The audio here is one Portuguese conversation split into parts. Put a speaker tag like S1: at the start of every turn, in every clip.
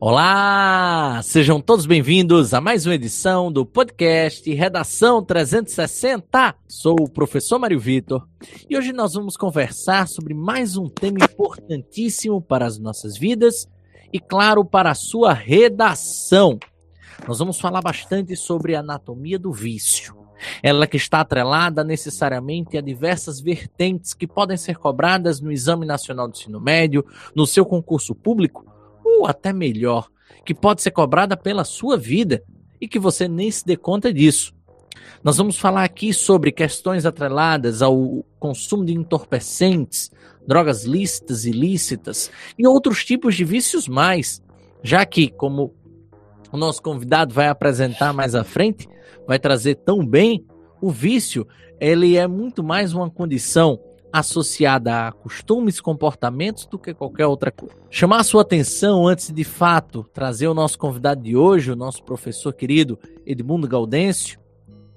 S1: Olá! Sejam todos bem-vindos a mais uma edição do podcast Redação 360. Sou o professor Mário Vitor e hoje nós vamos conversar sobre mais um tema importantíssimo para as nossas vidas e, claro, para a sua redação. Nós vamos falar bastante sobre a anatomia do vício. Ela que está atrelada necessariamente a diversas vertentes que podem ser cobradas no Exame Nacional do Ensino Médio, no seu concurso público ou até melhor, que pode ser cobrada pela sua vida e que você nem se dê conta disso. Nós vamos falar aqui sobre questões atreladas ao consumo de entorpecentes, drogas lícitas e ilícitas e outros tipos de vícios mais, já que, como o nosso convidado vai apresentar mais à frente, vai trazer tão bem, o vício, ele é muito mais uma condição associada a costumes, comportamentos do que qualquer outra coisa. Chamar a sua atenção antes de fato trazer o nosso convidado de hoje, o nosso professor querido Edmundo Gaudêncio,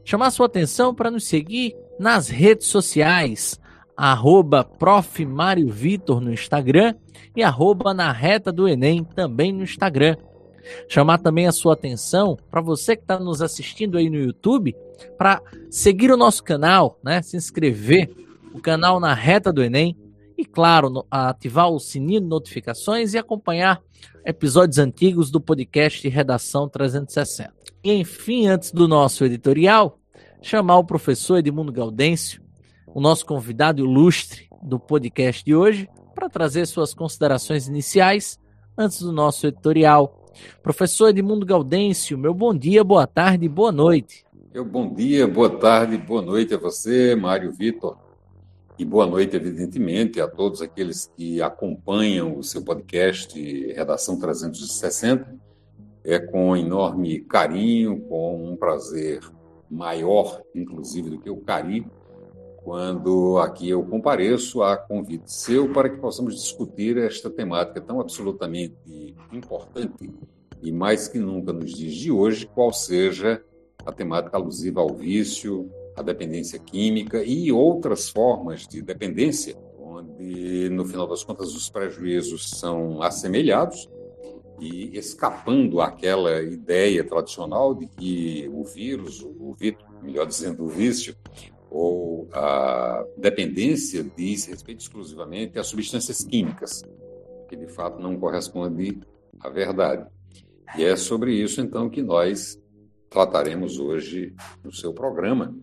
S1: chamar a sua atenção para nos seguir nas redes sociais, arroba Prof. Mário Vitor no Instagram e arroba na reta do Enem também no Instagram. Chamar também a sua atenção para você que está nos assistindo aí no YouTube, para seguir o nosso canal, né? Se inscrever o canal na reta do Enem e, claro, ativar o sininho de notificações e acompanhar episódios antigos do podcast Redação 360. E, enfim, antes do nosso editorial, chamar o professor Edmundo Gaudêncio, o nosso convidado ilustre do podcast de hoje, para trazer suas considerações iniciais antes do nosso editorial. Professor Edmundo Gaudêncio, meu bom dia, boa tarde, boa noite.
S2: Meu bom dia, boa tarde, boa noite a você, Mário Vitor. E boa noite, evidentemente, a todos aqueles que acompanham o seu podcast Redação 360. É com enorme carinho, com um prazer maior, inclusive, do que o cari, quando aqui eu compareço a convite seu para que possamos discutir esta temática tão absolutamente importante e mais que nunca nos dias de hoje, qual seja a temática alusiva ao vício, a dependência química e outras formas de dependência, onde, no final das contas, os prejuízos são assemelhados e escapando àquela ideia tradicional de que o vírus, o vício, melhor dizendo, o vício, ou a dependência diz respeito exclusivamente a substâncias químicas, que de fato não corresponde à verdade. E é sobre isso, então, que nós trataremos hoje no seu programa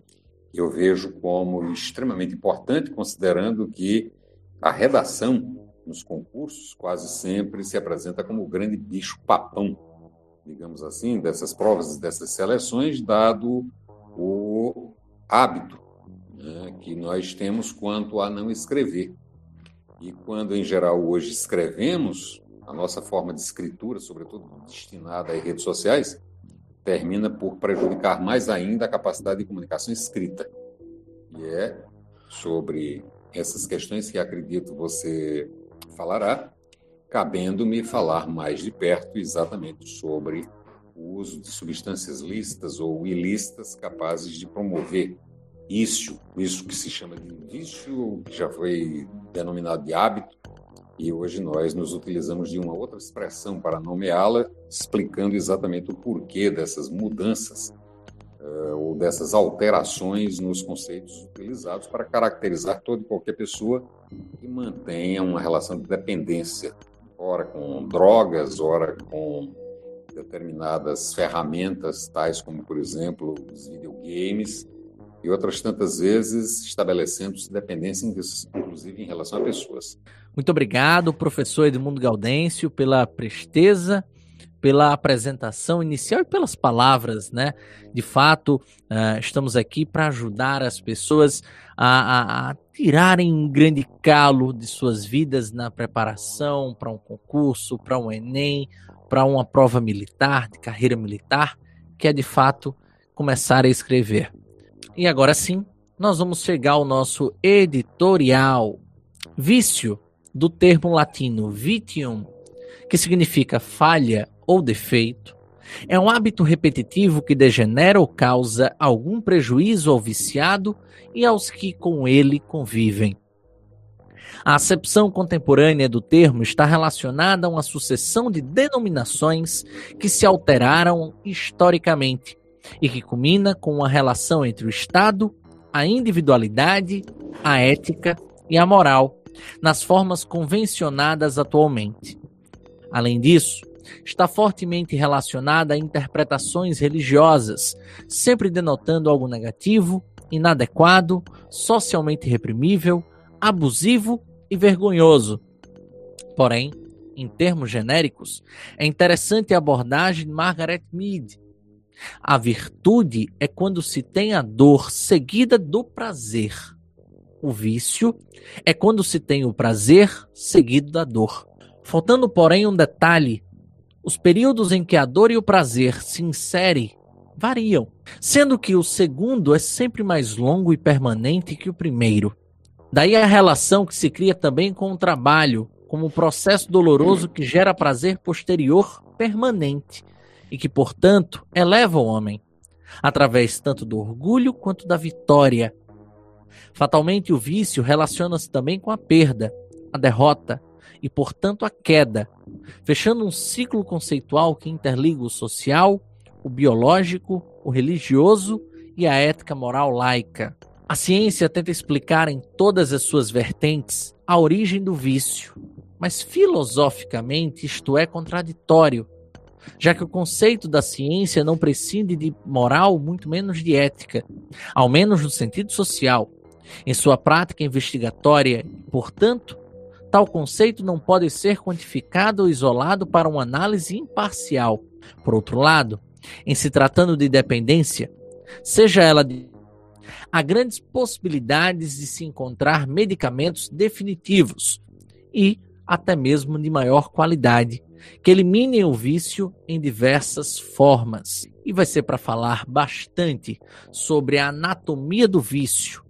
S2: eu vejo como extremamente importante, considerando que a redação nos concursos quase sempre se apresenta como o grande bicho papão, digamos assim, dessas provas, dessas seleções, dado o hábito né, que nós temos quanto a não escrever. E quando, em geral, hoje escrevemos, a nossa forma de escritura, sobretudo destinada às redes sociais, termina por prejudicar mais ainda a capacidade de comunicação escrita. E é sobre essas questões que acredito você falará, cabendo-me falar mais de perto exatamente sobre o uso de substâncias lícitas ou ilícitas capazes de promover isso, isso que se chama de vício, que já foi denominado de hábito, e hoje nós nos utilizamos de uma outra expressão para nomeá-la, explicando exatamente o porquê dessas mudanças uh, ou dessas alterações nos conceitos utilizados para caracterizar toda e qualquer pessoa que mantenha uma relação de dependência, ora com drogas, ora com determinadas ferramentas, tais como, por exemplo, os videogames, e outras tantas vezes estabelecendo-se dependência, inclusive em relação a pessoas.
S1: Muito obrigado, professor Edmundo Gaudêncio, pela presteza, pela apresentação inicial e pelas palavras, né? De fato, uh, estamos aqui para ajudar as pessoas a, a, a tirarem um grande calo de suas vidas na preparação para um concurso, para um Enem, para uma prova militar, de carreira militar, que é de fato começar a escrever. E agora sim, nós vamos chegar ao nosso editorial. Vício, do termo latino vitium, que significa falha ou defeito, é um hábito repetitivo que degenera ou causa algum prejuízo ao viciado e aos que com ele convivem. A acepção contemporânea do termo está relacionada a uma sucessão de denominações que se alteraram historicamente e que culmina com uma relação entre o Estado, a individualidade, a ética e a moral, nas formas convencionadas atualmente. Além disso, está fortemente relacionada a interpretações religiosas, sempre denotando algo negativo, inadequado, socialmente reprimível, abusivo e vergonhoso. Porém, em termos genéricos, é interessante a abordagem de Margaret Mead. A virtude é quando se tem a dor seguida do prazer. O vício é quando se tem o prazer seguido da dor. Faltando, porém, um detalhe: os períodos em que a dor e o prazer se inserem variam, sendo que o segundo é sempre mais longo e permanente que o primeiro. Daí a relação que se cria também com o trabalho, como um processo doloroso que gera prazer posterior permanente e que, portanto, eleva o homem, através tanto do orgulho quanto da vitória. Fatalmente, o vício relaciona-se também com a perda, a derrota e, portanto, a queda, fechando um ciclo conceitual que interliga o social, o biológico, o religioso e a ética moral laica. A ciência tenta explicar em todas as suas vertentes a origem do vício, mas filosoficamente isto é contraditório, já que o conceito da ciência não prescinde de moral, muito menos de ética, ao menos no sentido social. Em sua prática investigatória, portanto, tal conceito não pode ser quantificado ou isolado para uma análise imparcial. Por outro lado, em se tratando de dependência, seja ela de há grandes possibilidades de se encontrar medicamentos definitivos e até mesmo de maior qualidade, que eliminem o vício em diversas formas. E vai ser para falar bastante sobre a anatomia do vício,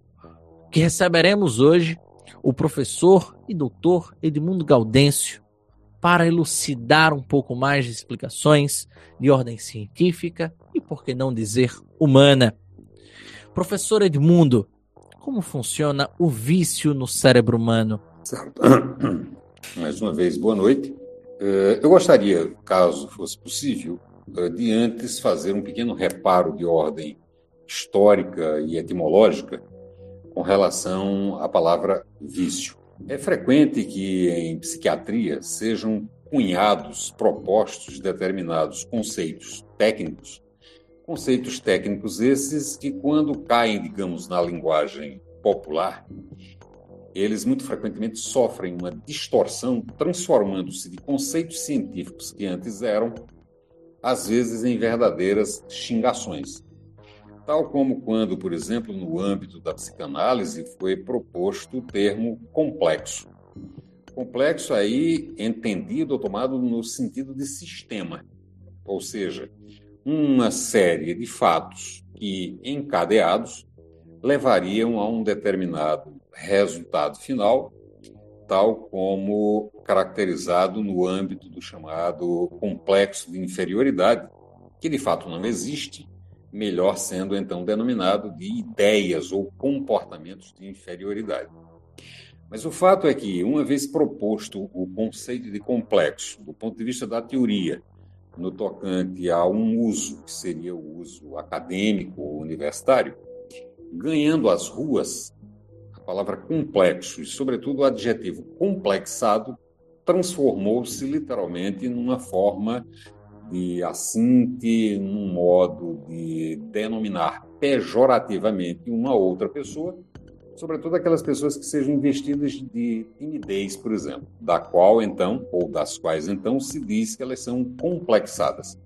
S1: que receberemos hoje o professor e doutor Edmundo Gaudêncio para elucidar um pouco mais de explicações de ordem científica e, por que não dizer, humana. Professor Edmundo, como funciona o vício no cérebro humano?
S2: Certo. Mais uma vez, boa noite. Eh, eu gostaria, caso fosse possível, eh, de antes fazer um pequeno reparo de ordem histórica e etimológica com relação à palavra vício. É frequente que em psiquiatria sejam cunhados, propostos determinados conceitos técnicos Conceitos técnicos esses que, quando caem, digamos, na linguagem popular, eles muito frequentemente sofrem uma distorção, transformando-se de conceitos científicos que antes eram, às vezes, em verdadeiras xingações. Tal como quando, por exemplo, no âmbito da psicanálise foi proposto o termo complexo. Complexo aí entendido ou tomado no sentido de sistema, ou seja, uma série de fatos que, encadeados, levariam a um determinado resultado final, tal como caracterizado no âmbito do chamado complexo de inferioridade, que de fato não existe, melhor sendo então denominado de ideias ou comportamentos de inferioridade. Mas o fato é que, uma vez proposto o conceito de complexo, do ponto de vista da teoria, no tocante a um uso, que seria o uso acadêmico ou universitário, ganhando as ruas, a palavra complexo e, sobretudo, o adjetivo complexado transformou-se literalmente numa forma de assinte, num modo de denominar pejorativamente uma outra pessoa sobretudo aquelas pessoas que sejam investidas de timidez, por exemplo, da qual então, ou das quais então, se diz que elas são complexadas,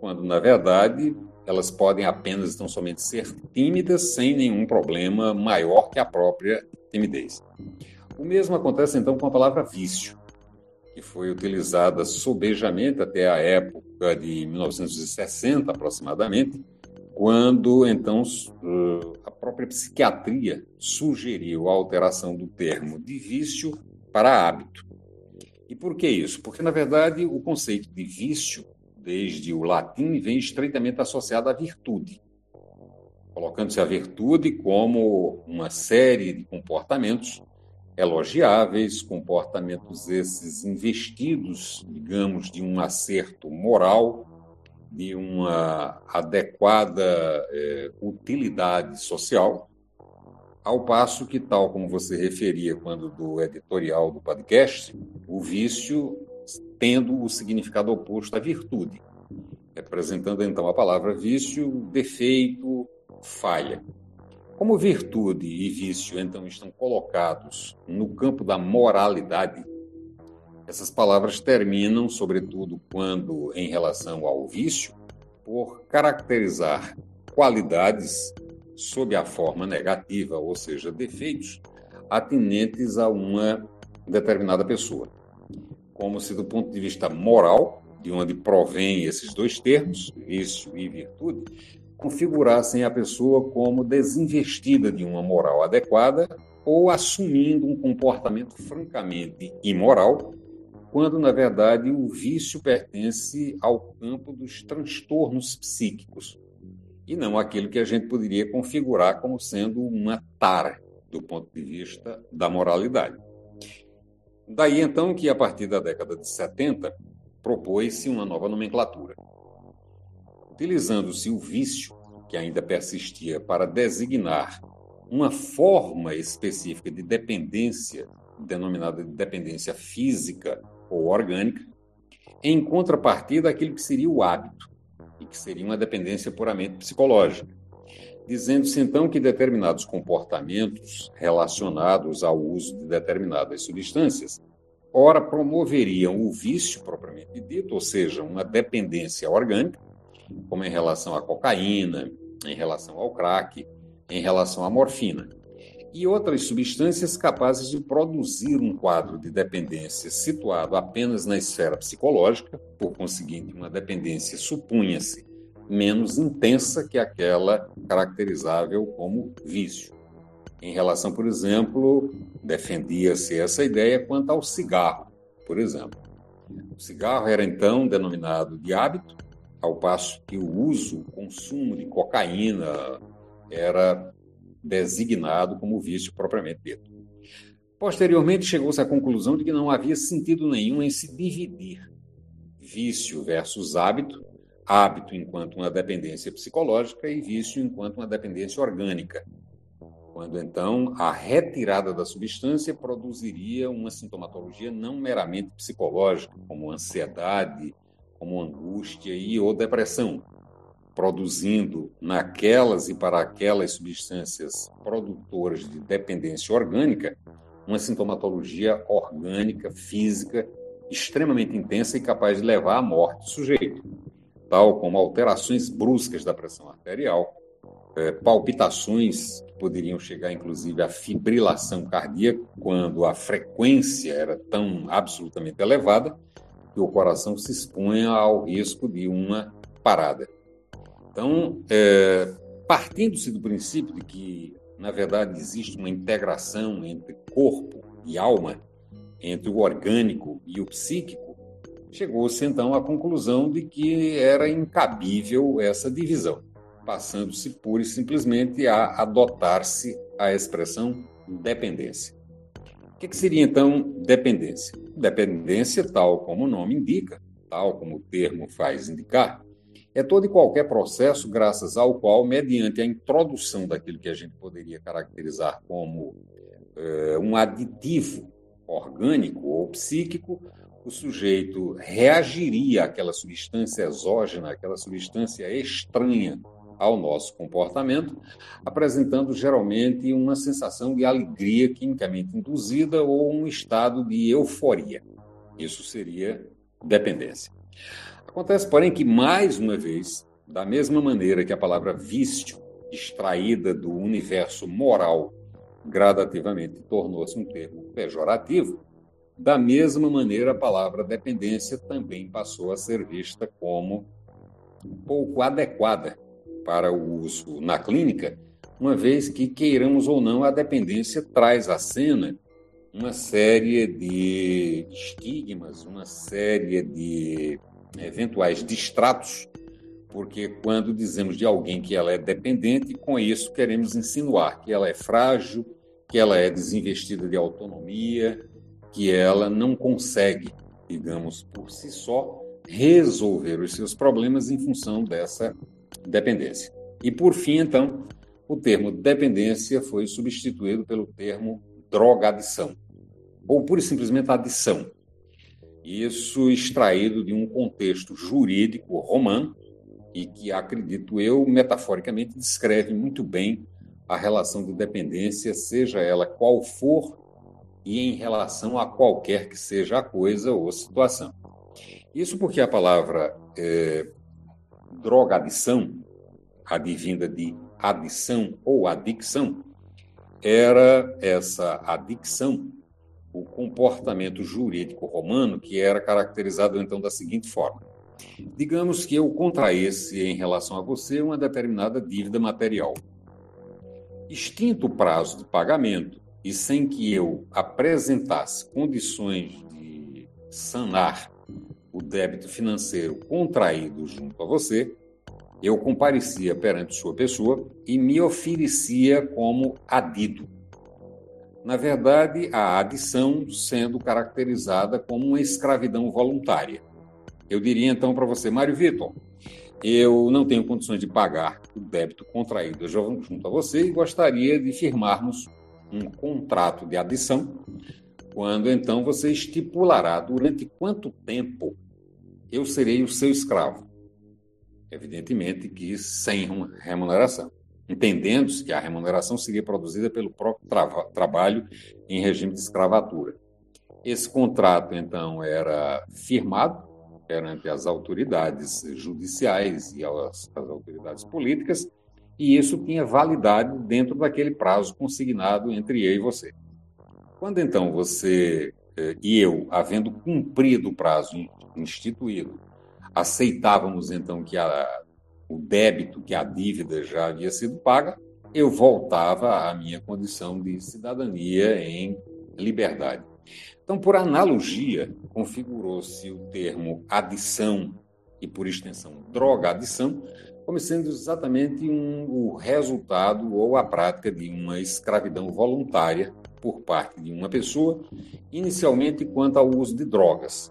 S2: quando na verdade elas podem apenas então somente ser tímidas sem nenhum problema maior que a própria timidez. O mesmo acontece então com a palavra vício, que foi utilizada sobejamente até a época de 1960 aproximadamente, quando então a própria psiquiatria sugeriu a alteração do termo de vício para hábito. E por que isso? Porque, na verdade, o conceito de vício, desde o latim, vem estreitamente associado à virtude, colocando-se a virtude como uma série de comportamentos elogiáveis, comportamentos esses investidos, digamos, de um acerto moral, de uma adequada é, utilidade social, ao passo que, tal como você referia quando do editorial do podcast, o vício tendo o significado oposto à virtude, representando então a palavra vício, defeito, falha. Como virtude e vício, então, estão colocados no campo da moralidade, essas palavras terminam, sobretudo quando, em relação ao vício, por caracterizar qualidades sob a forma negativa, ou seja, defeitos, atinentes a uma determinada pessoa. Como se, do ponto de vista moral, de onde provém esses dois termos, vício e virtude, configurassem a pessoa como desinvestida de uma moral adequada ou assumindo um comportamento francamente imoral, quando, na verdade, o vício pertence ao campo dos transtornos psíquicos e não aquilo que a gente poderia configurar como sendo uma tara do ponto de vista da moralidade. Daí então que, a partir da década de 70, propôs-se uma nova nomenclatura utilizando-se o vício, que ainda persistia, para designar uma forma específica de dependência, denominada de dependência física ou orgânica, em contrapartida daquilo que seria o hábito, e que seria uma dependência puramente psicológica. Dizendo-se então que determinados comportamentos relacionados ao uso de determinadas substâncias, ora promoveriam o vício propriamente dito, ou seja, uma dependência orgânica, como em relação à cocaína, em relação ao crack, em relação à morfina. E outras substâncias capazes de produzir um quadro de dependência situado apenas na esfera psicológica, por conseguinte, uma dependência, supunha-se, menos intensa que aquela caracterizável como vício. Em relação, por exemplo, defendia-se essa ideia quanto ao cigarro, por exemplo. O cigarro era então denominado de hábito, ao passo que o uso, o consumo de cocaína era designado como vício propriamente dito. Posteriormente, chegou-se à conclusão de que não havia sentido nenhum em se dividir vício versus hábito, hábito enquanto uma dependência psicológica e vício enquanto uma dependência orgânica, quando então a retirada da substância produziria uma sintomatologia não meramente psicológica, como ansiedade, como angústia e ou depressão, produzindo naquelas e para aquelas substâncias produtoras de dependência orgânica uma sintomatologia orgânica, física, extremamente intensa e capaz de levar à morte do sujeito, tal como alterações bruscas da pressão arterial, é, palpitações que poderiam chegar inclusive à fibrilação cardíaca quando a frequência era tão absolutamente elevada, que o coração se expunha ao risco de uma parada. Então, é, partindo-se do princípio de que, na verdade, existe uma integração entre corpo e alma, entre o orgânico e o psíquico, chegou-se então à conclusão de que era incabível essa divisão, passando-se pura e simplesmente a adotar-se a expressão dependência. O que, seria então dependência? Dependência, tal como o nome indica, tal como o termo faz indicar, é todo e qualquer processo graças ao qual, mediante a introdução daquilo que a gente poderia caracterizar como é, um aditivo orgânico ou psíquico, o sujeito reagiria àquela substância exógena, àquela substância estranha ao nosso comportamento, apresentando geralmente uma sensação de alegria quimicamente induzida ou um estado de euforia. Isso seria dependência. Acontece, porém, que, mais uma vez, da mesma maneira que a palavra vício, extraída do universo moral, gradativamente tornou-se um termo pejorativo, da mesma maneira a palavra dependência também passou a ser vista como pouco adequada para o uso na clínica, uma vez que, queiramos ou não, a dependência traz à cena uma série de estigmas, uma série de eventuais distratos, porque quando dizemos de alguém que ela é dependente, com isso queremos insinuar que ela é frágil, que ela é desinvestida de autonomia, que ela não consegue, digamos, por si só, resolver os seus problemas em função dessa dependência. E por fim, então, o termo dependência foi substituído pelo termo drogadição, ou pura e simplesmente adição. Isso extraído de um contexto jurídico romano e que, acredito eu, metaforicamente descreve muito bem a relação de dependência, seja ela qual for, e em relação a qualquer que seja a coisa ou situação. Isso porque a palavra é, drogadição, advinda de adição ou adicção, era essa adicção o comportamento jurídico romano que era caracterizado então da seguinte forma: digamos que eu contraísse em relação a você uma determinada dívida material. Extinto o prazo de pagamento e sem que eu apresentasse condições de sanar o débito financeiro contraído junto a você, eu comparecia perante sua pessoa e me oferecia como adido. Na verdade, a adição sendo caracterizada como uma escravidão voluntária. Eu diria então para você, Mário Vitor, eu não tenho condições de pagar o débito contraído junto a você e gostaria de firmarmos um contrato de adição, quando então você estipulará durante quanto tempo eu serei o seu escravo. Evidentemente que sem remuneração, entendendo-se que a remuneração seria produzida pelo próprio tra trabalho em regime de escravatura. Esse contrato, então, era firmado perante as autoridades judiciais e as, as autoridades políticas, e isso tinha validade dentro daquele prazo consignado entre eu e você. Quando então você eh, e eu, havendo cumprido o prazo instituído, aceitávamos então que a, o débito, que a dívida já havia sido paga, eu voltava à minha condição de cidadania em liberdade. Então, por analogia, configurou-se o termo adição e, por extensão, droga-adição, como sendo exatamente um, o resultado ou a prática de uma escravidão voluntária por parte de uma pessoa, inicialmente quanto ao uso de drogas.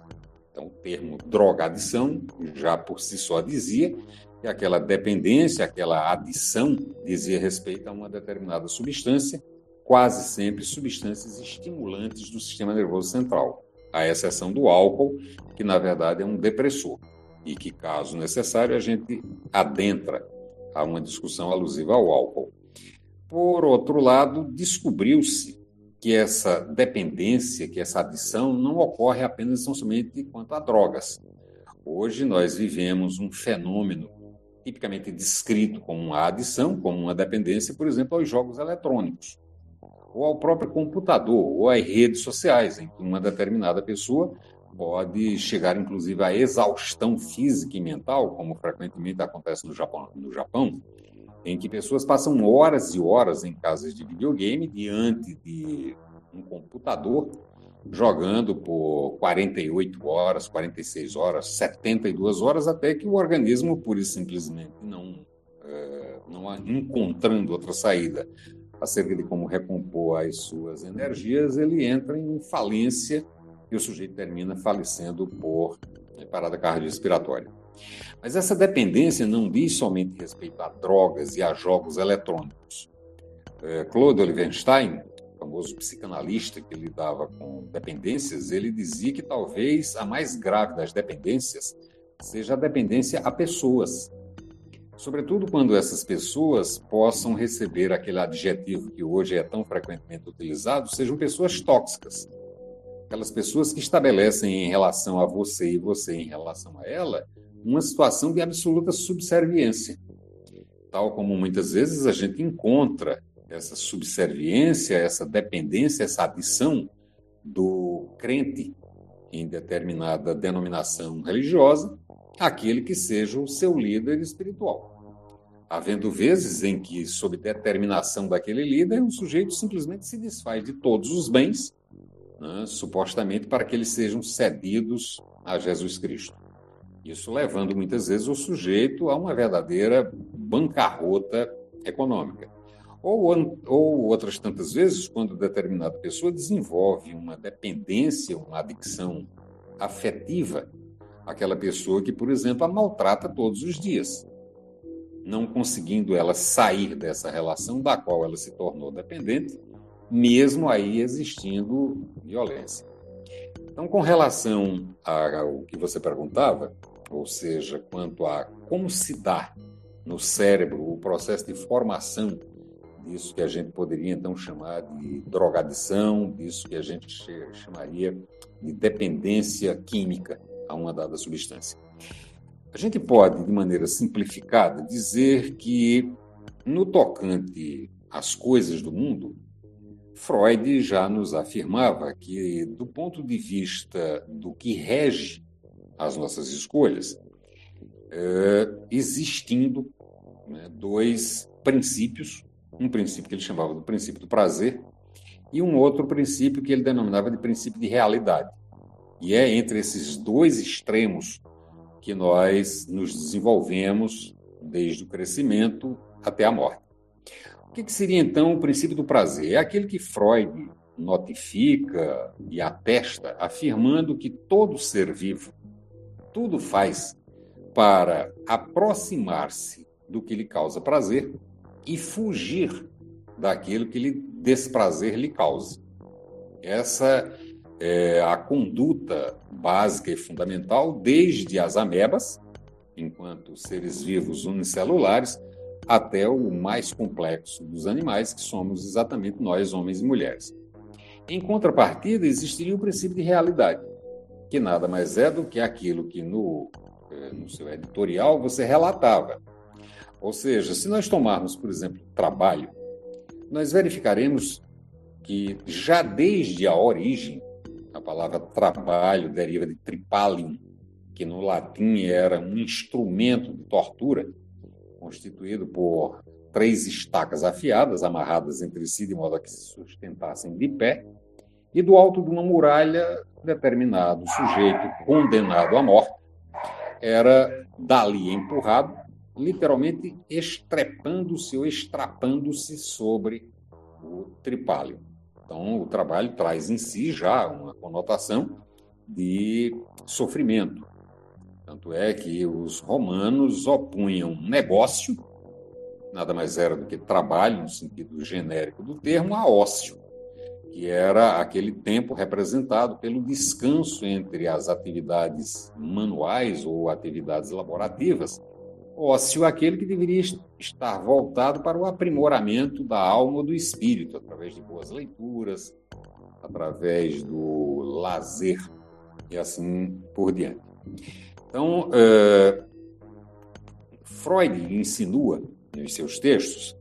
S2: Então, o termo droga-adição já por si só dizia que aquela dependência, aquela adição dizia respeito a uma determinada substância, quase sempre substâncias estimulantes do sistema nervoso central, à exceção do álcool, que na verdade é um depressor e que, caso necessário, a gente adentra a uma discussão alusiva ao álcool. Por outro lado, descobriu-se que essa dependência, que essa adição não ocorre apenas tão somente quanto a drogas. Hoje nós vivemos um fenômeno tipicamente descrito como uma adição, como uma dependência, por exemplo, aos jogos eletrônicos, ou ao próprio computador, ou às redes sociais, em que uma determinada pessoa pode chegar inclusive à exaustão física e mental, como frequentemente acontece no Japão, no Japão em que pessoas passam horas e horas em casas de videogame diante de um computador, jogando por 48 horas, 46 horas, 72 horas, até que o organismo, e simplesmente, não, é, não encontrando outra saída acerca de como recompor as suas energias, ele entra em falência e o sujeito termina falecendo por né, parada cardiorrespiratória. Mas essa dependência não diz somente respeito a drogas e a jogos eletrônicos. É, Claude Olivenstein, famoso psicanalista que lidava com dependências, ele dizia que talvez a mais grave das dependências seja a dependência a pessoas. Sobretudo quando essas pessoas possam receber aquele adjetivo que hoje é tão frequentemente utilizado, sejam pessoas tóxicas aquelas pessoas que estabelecem em relação a você e você em relação a ela uma situação de absoluta subserviência. Tal como muitas vezes a gente encontra essa subserviência, essa dependência, essa adição do crente em determinada denominação religiosa àquele que seja o seu líder espiritual. Havendo vezes em que, sob determinação daquele líder, o sujeito simplesmente se desfaz de todos os bens né, supostamente para que eles sejam cedidos a Jesus Cristo. Isso levando muitas vezes o sujeito a uma verdadeira bancarrota econômica. Ou, ou outras tantas vezes, quando determinada pessoa desenvolve uma dependência, uma adicção afetiva àquela pessoa que, por exemplo, a maltrata todos os dias, não conseguindo ela sair dessa relação da qual ela se tornou dependente, mesmo aí existindo violência. Então, com relação ao que você perguntava, ou seja, quanto a como se dá no cérebro o processo de formação disso que a gente poderia então chamar de drogadição, disso que a gente chamaria de dependência química a uma dada substância. A gente pode, de maneira simplificada, dizer que no tocante às coisas do mundo, Freud já nos afirmava que, do ponto de vista do que rege as nossas escolhas, é, existindo né, dois princípios, um princípio que ele chamava do princípio do prazer e um outro princípio que ele denominava de princípio de realidade. E é entre esses dois extremos que nós nos desenvolvemos desde o crescimento até a morte. O que, seria então o princípio do prazer? É aquele que Freud notifica e atesta, afirmando que todo ser vivo tudo faz para aproximar-se do que lhe causa prazer e fugir daquilo que lhe desprazer lhe cause. Essa é a conduta básica e fundamental desde as amebas, enquanto seres vivos unicelulares, até o mais complexo dos animais, que somos exatamente nós, homens e mulheres. Em contrapartida, existiria o princípio de realidade, que nada mais é do que aquilo que no, eh, no seu editorial você relatava. Ou seja, se nós tomarmos, por exemplo, trabalho, nós verificaremos que já desde a origem, a palavra trabalho deriva de tripalium, que no latim era um instrumento de tortura, constituído por três estacas afiadas, amarradas entre si de modo a que se sustentassem de pé, e do alto de uma muralha, determinado sujeito condenado à morte era dali empurrado, literalmente estrepando-se ou estrapando-se sobre o tripálio. Então, o trabalho traz em si já uma conotação de sofrimento. Tanto é que os romanos opunham negócio, nada mais era do que trabalho, no sentido genérico do termo, a ócio, que era aquele tempo representado pelo descanso entre as atividades manuais ou atividades laborativas, ócio aquele que deveria estar voltado para o aprimoramento da alma ou do espírito, através de boas leituras, através do lazer e assim por diante. Então, uh, Freud insinua nos seus textos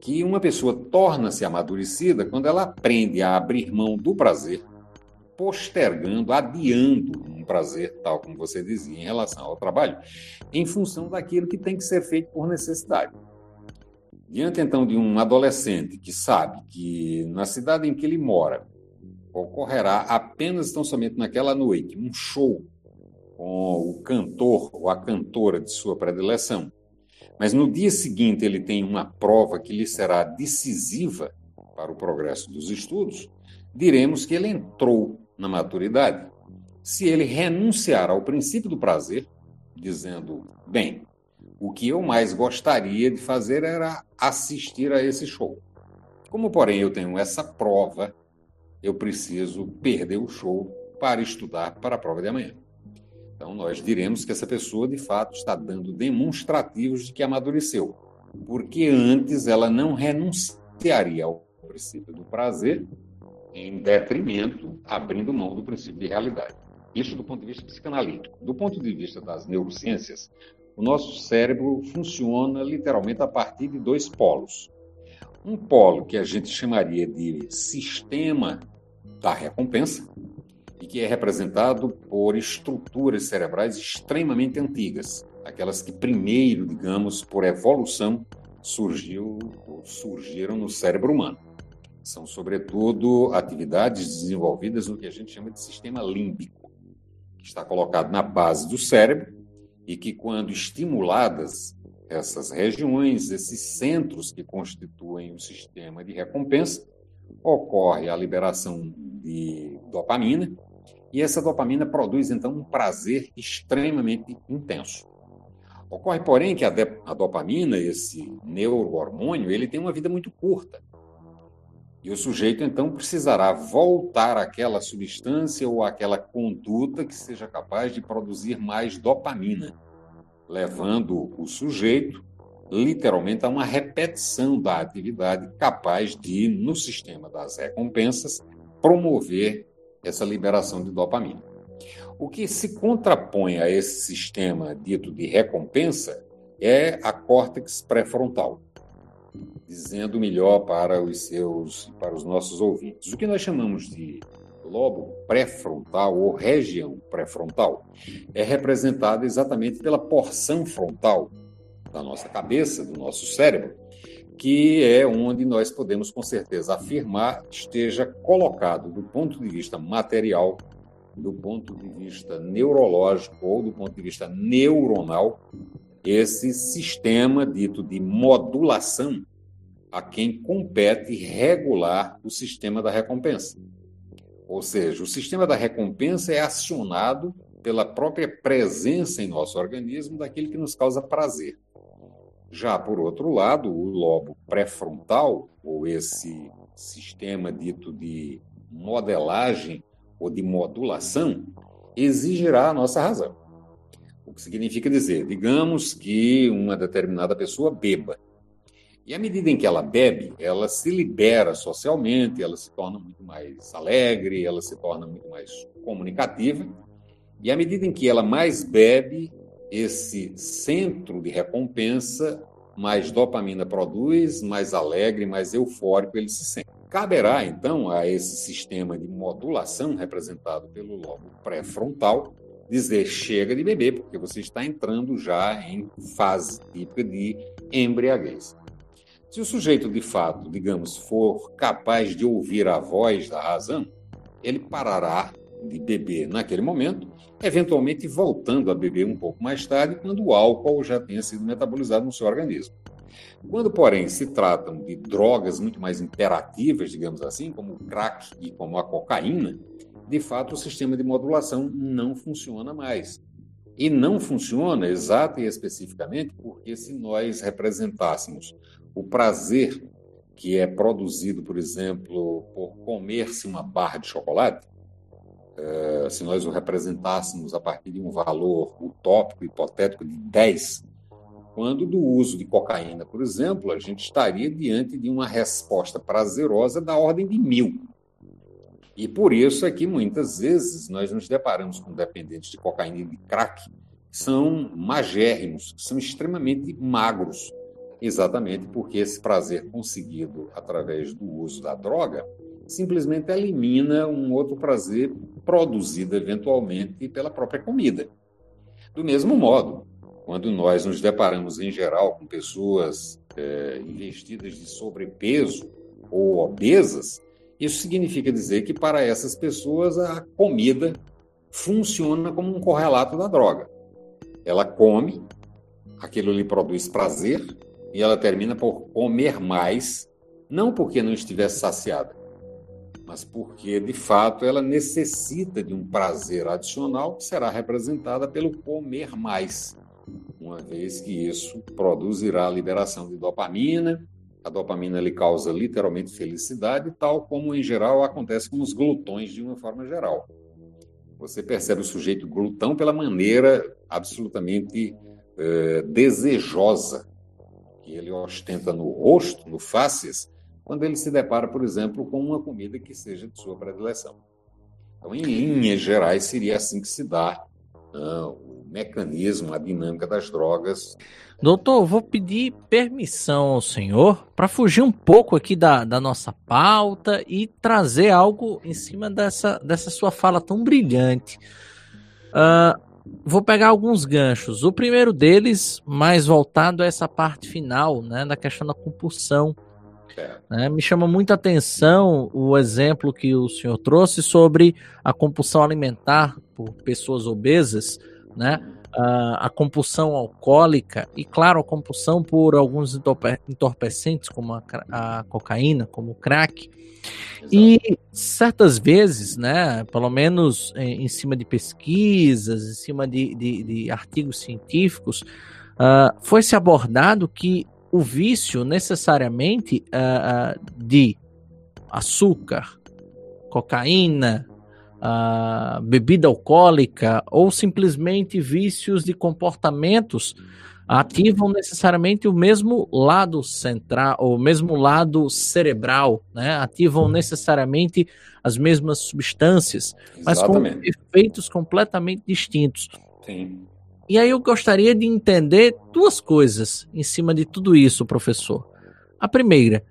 S2: que uma pessoa torna-se amadurecida quando ela aprende a abrir mão do prazer, postergando, adiando um prazer, tal como você dizia, em relação ao trabalho, em função daquilo que tem que ser feito por necessidade. Diante então de um adolescente que sabe que na cidade em que ele mora ocorrerá apenas tão somente naquela noite um show com o cantor ou a cantora de sua predileção, mas no dia seguinte ele tem uma prova que lhe será decisiva para o progresso dos estudos, diremos que ele entrou na maturidade. Se ele renunciar ao princípio do prazer, dizendo, bem, o que eu mais gostaria de fazer era assistir a esse show. Como, porém, eu tenho essa prova, eu preciso perder o show para estudar para a prova de amanhã. Então, nós diremos que essa pessoa, de fato, está dando demonstrativos de que amadureceu, porque antes ela não renunciaria ao princípio do prazer em detrimento, abrindo mão do princípio de realidade. Isso do ponto de vista psicanalítico. Do ponto de vista das neurociências, o nosso cérebro funciona literalmente a partir de dois polos. Um polo que a gente chamaria de sistema da recompensa, e que é representado por estruturas cerebrais extremamente antigas, aquelas que primeiro, digamos, por evolução, surgiu, surgiram no cérebro humano. São, sobretudo, atividades desenvolvidas no que a gente chama de sistema límbico, que está colocado na base do cérebro e que, quando estimuladas, essas regiões, esses centros que constituem o sistema de recompensa, ocorre a liberação de dopamina, e essa dopamina produz então um prazer extremamente intenso. Ocorre, porém, que a, a dopamina, esse neurohormônio, ele tem uma vida muito curta. E o sujeito, então, precisará voltar àquela substância ou àquela conduta que seja capaz de produzir mais dopamina, levando o sujeito, literalmente, a uma repetição da atividade capaz de, no sistema das recompensas, promover essa liberação de dopamina. O que se contrapõe a esse sistema dito de recompensa é a córtex pré-frontal, dizendo melhor para os seus, para os nossos ouvintes. O que nós chamamos de lobo pré-frontal ou região pré-frontal é representado exatamente pela porção frontal da nossa cabeça, do nosso cérebro, que é onde nós podemos com certeza afirmar esteja colocado do ponto de vista material do ponto de vista neurológico ou do ponto de vista neuronal, esse sistema dito de modulação a quem compete regular o sistema da recompensa. Ou seja, o sistema da recompensa é acionado pela própria presença em nosso organismo daquilo que nos causa prazer. Já por outro lado, o lobo pré-frontal, ou esse sistema dito de modelagem ou de modulação exigirá a nossa razão. O que significa dizer, digamos que uma determinada pessoa beba. E à medida em que ela bebe, ela se libera socialmente, ela se torna muito mais alegre, ela se torna muito mais comunicativa. E à medida em que ela mais bebe, esse centro de recompensa, mais dopamina produz, mais alegre, mais eufórico ele se sente. Caberá, então, a esse sistema de modulação representado pelo lobo pré-frontal dizer chega de beber, porque você está entrando já em fase típica de embriaguez. Se o sujeito, de fato, digamos, for capaz de ouvir a voz da razão, ele parará de beber naquele momento, eventualmente voltando a beber um pouco mais tarde, quando o álcool já tenha sido metabolizado no seu organismo. Quando, porém, se tratam de drogas muito mais imperativas, digamos assim, como o crack e como a cocaína, de fato o sistema de modulação não funciona mais. E não funciona exata e especificamente porque se nós representássemos o prazer que é produzido, por exemplo, por comer-se uma barra de chocolate, eh, se nós o representássemos a partir de um valor utópico, hipotético de 10, quando do uso de cocaína, por exemplo, a gente estaria diante de uma resposta prazerosa da ordem de mil. E por isso é que muitas vezes nós nos deparamos com dependentes de cocaína e de crack que são magérrimos, que são extremamente magros, exatamente porque esse prazer conseguido através do uso da droga simplesmente elimina um outro prazer produzido eventualmente pela própria comida. Do mesmo modo, quando nós nos deparamos, em geral, com pessoas é, investidas de sobrepeso ou obesas, isso significa dizer que para essas pessoas a comida funciona como um correlato da droga. Ela come, aquilo lhe produz prazer e ela termina por comer mais, não porque não estivesse saciada, mas porque de fato ela necessita de um prazer adicional que será representada pelo comer mais uma vez que isso produzirá a liberação de dopamina. A dopamina lhe causa literalmente felicidade, tal como em geral acontece com os glutões de uma forma geral. Você percebe o sujeito glutão pela maneira absolutamente eh, desejosa que ele ostenta no rosto, no faces, quando ele se depara, por exemplo, com uma comida que seja de sua predileção. Então, em linhas gerais, seria assim que se dá uh, mecanismo, a dinâmica das drogas.
S1: Doutor, vou pedir permissão ao senhor para fugir um pouco aqui da, da nossa pauta e trazer algo em cima dessa, dessa sua fala tão brilhante. Uh, vou pegar alguns ganchos. O primeiro deles, mais voltado a essa parte final, né, da questão da compulsão. É. Né, me chama muita atenção o exemplo que o senhor trouxe sobre a compulsão alimentar por pessoas obesas né? a compulsão alcoólica e, claro, a compulsão por alguns entorpecentes, como a, a cocaína, como o crack. Exato. E certas vezes, né, pelo menos em, em cima de pesquisas, em cima de, de, de artigos científicos, uh, foi se abordado que o vício necessariamente uh, uh, de açúcar, cocaína, uh, bebida alcoólica ou simplesmente vícios de comportamentos ativam necessariamente o mesmo lado central, o mesmo lado cerebral, né? Ativam necessariamente as mesmas substâncias, mas Exatamente. com efeitos completamente distintos. Sim. E aí eu gostaria de entender duas coisas em cima de tudo isso, professor. A primeira,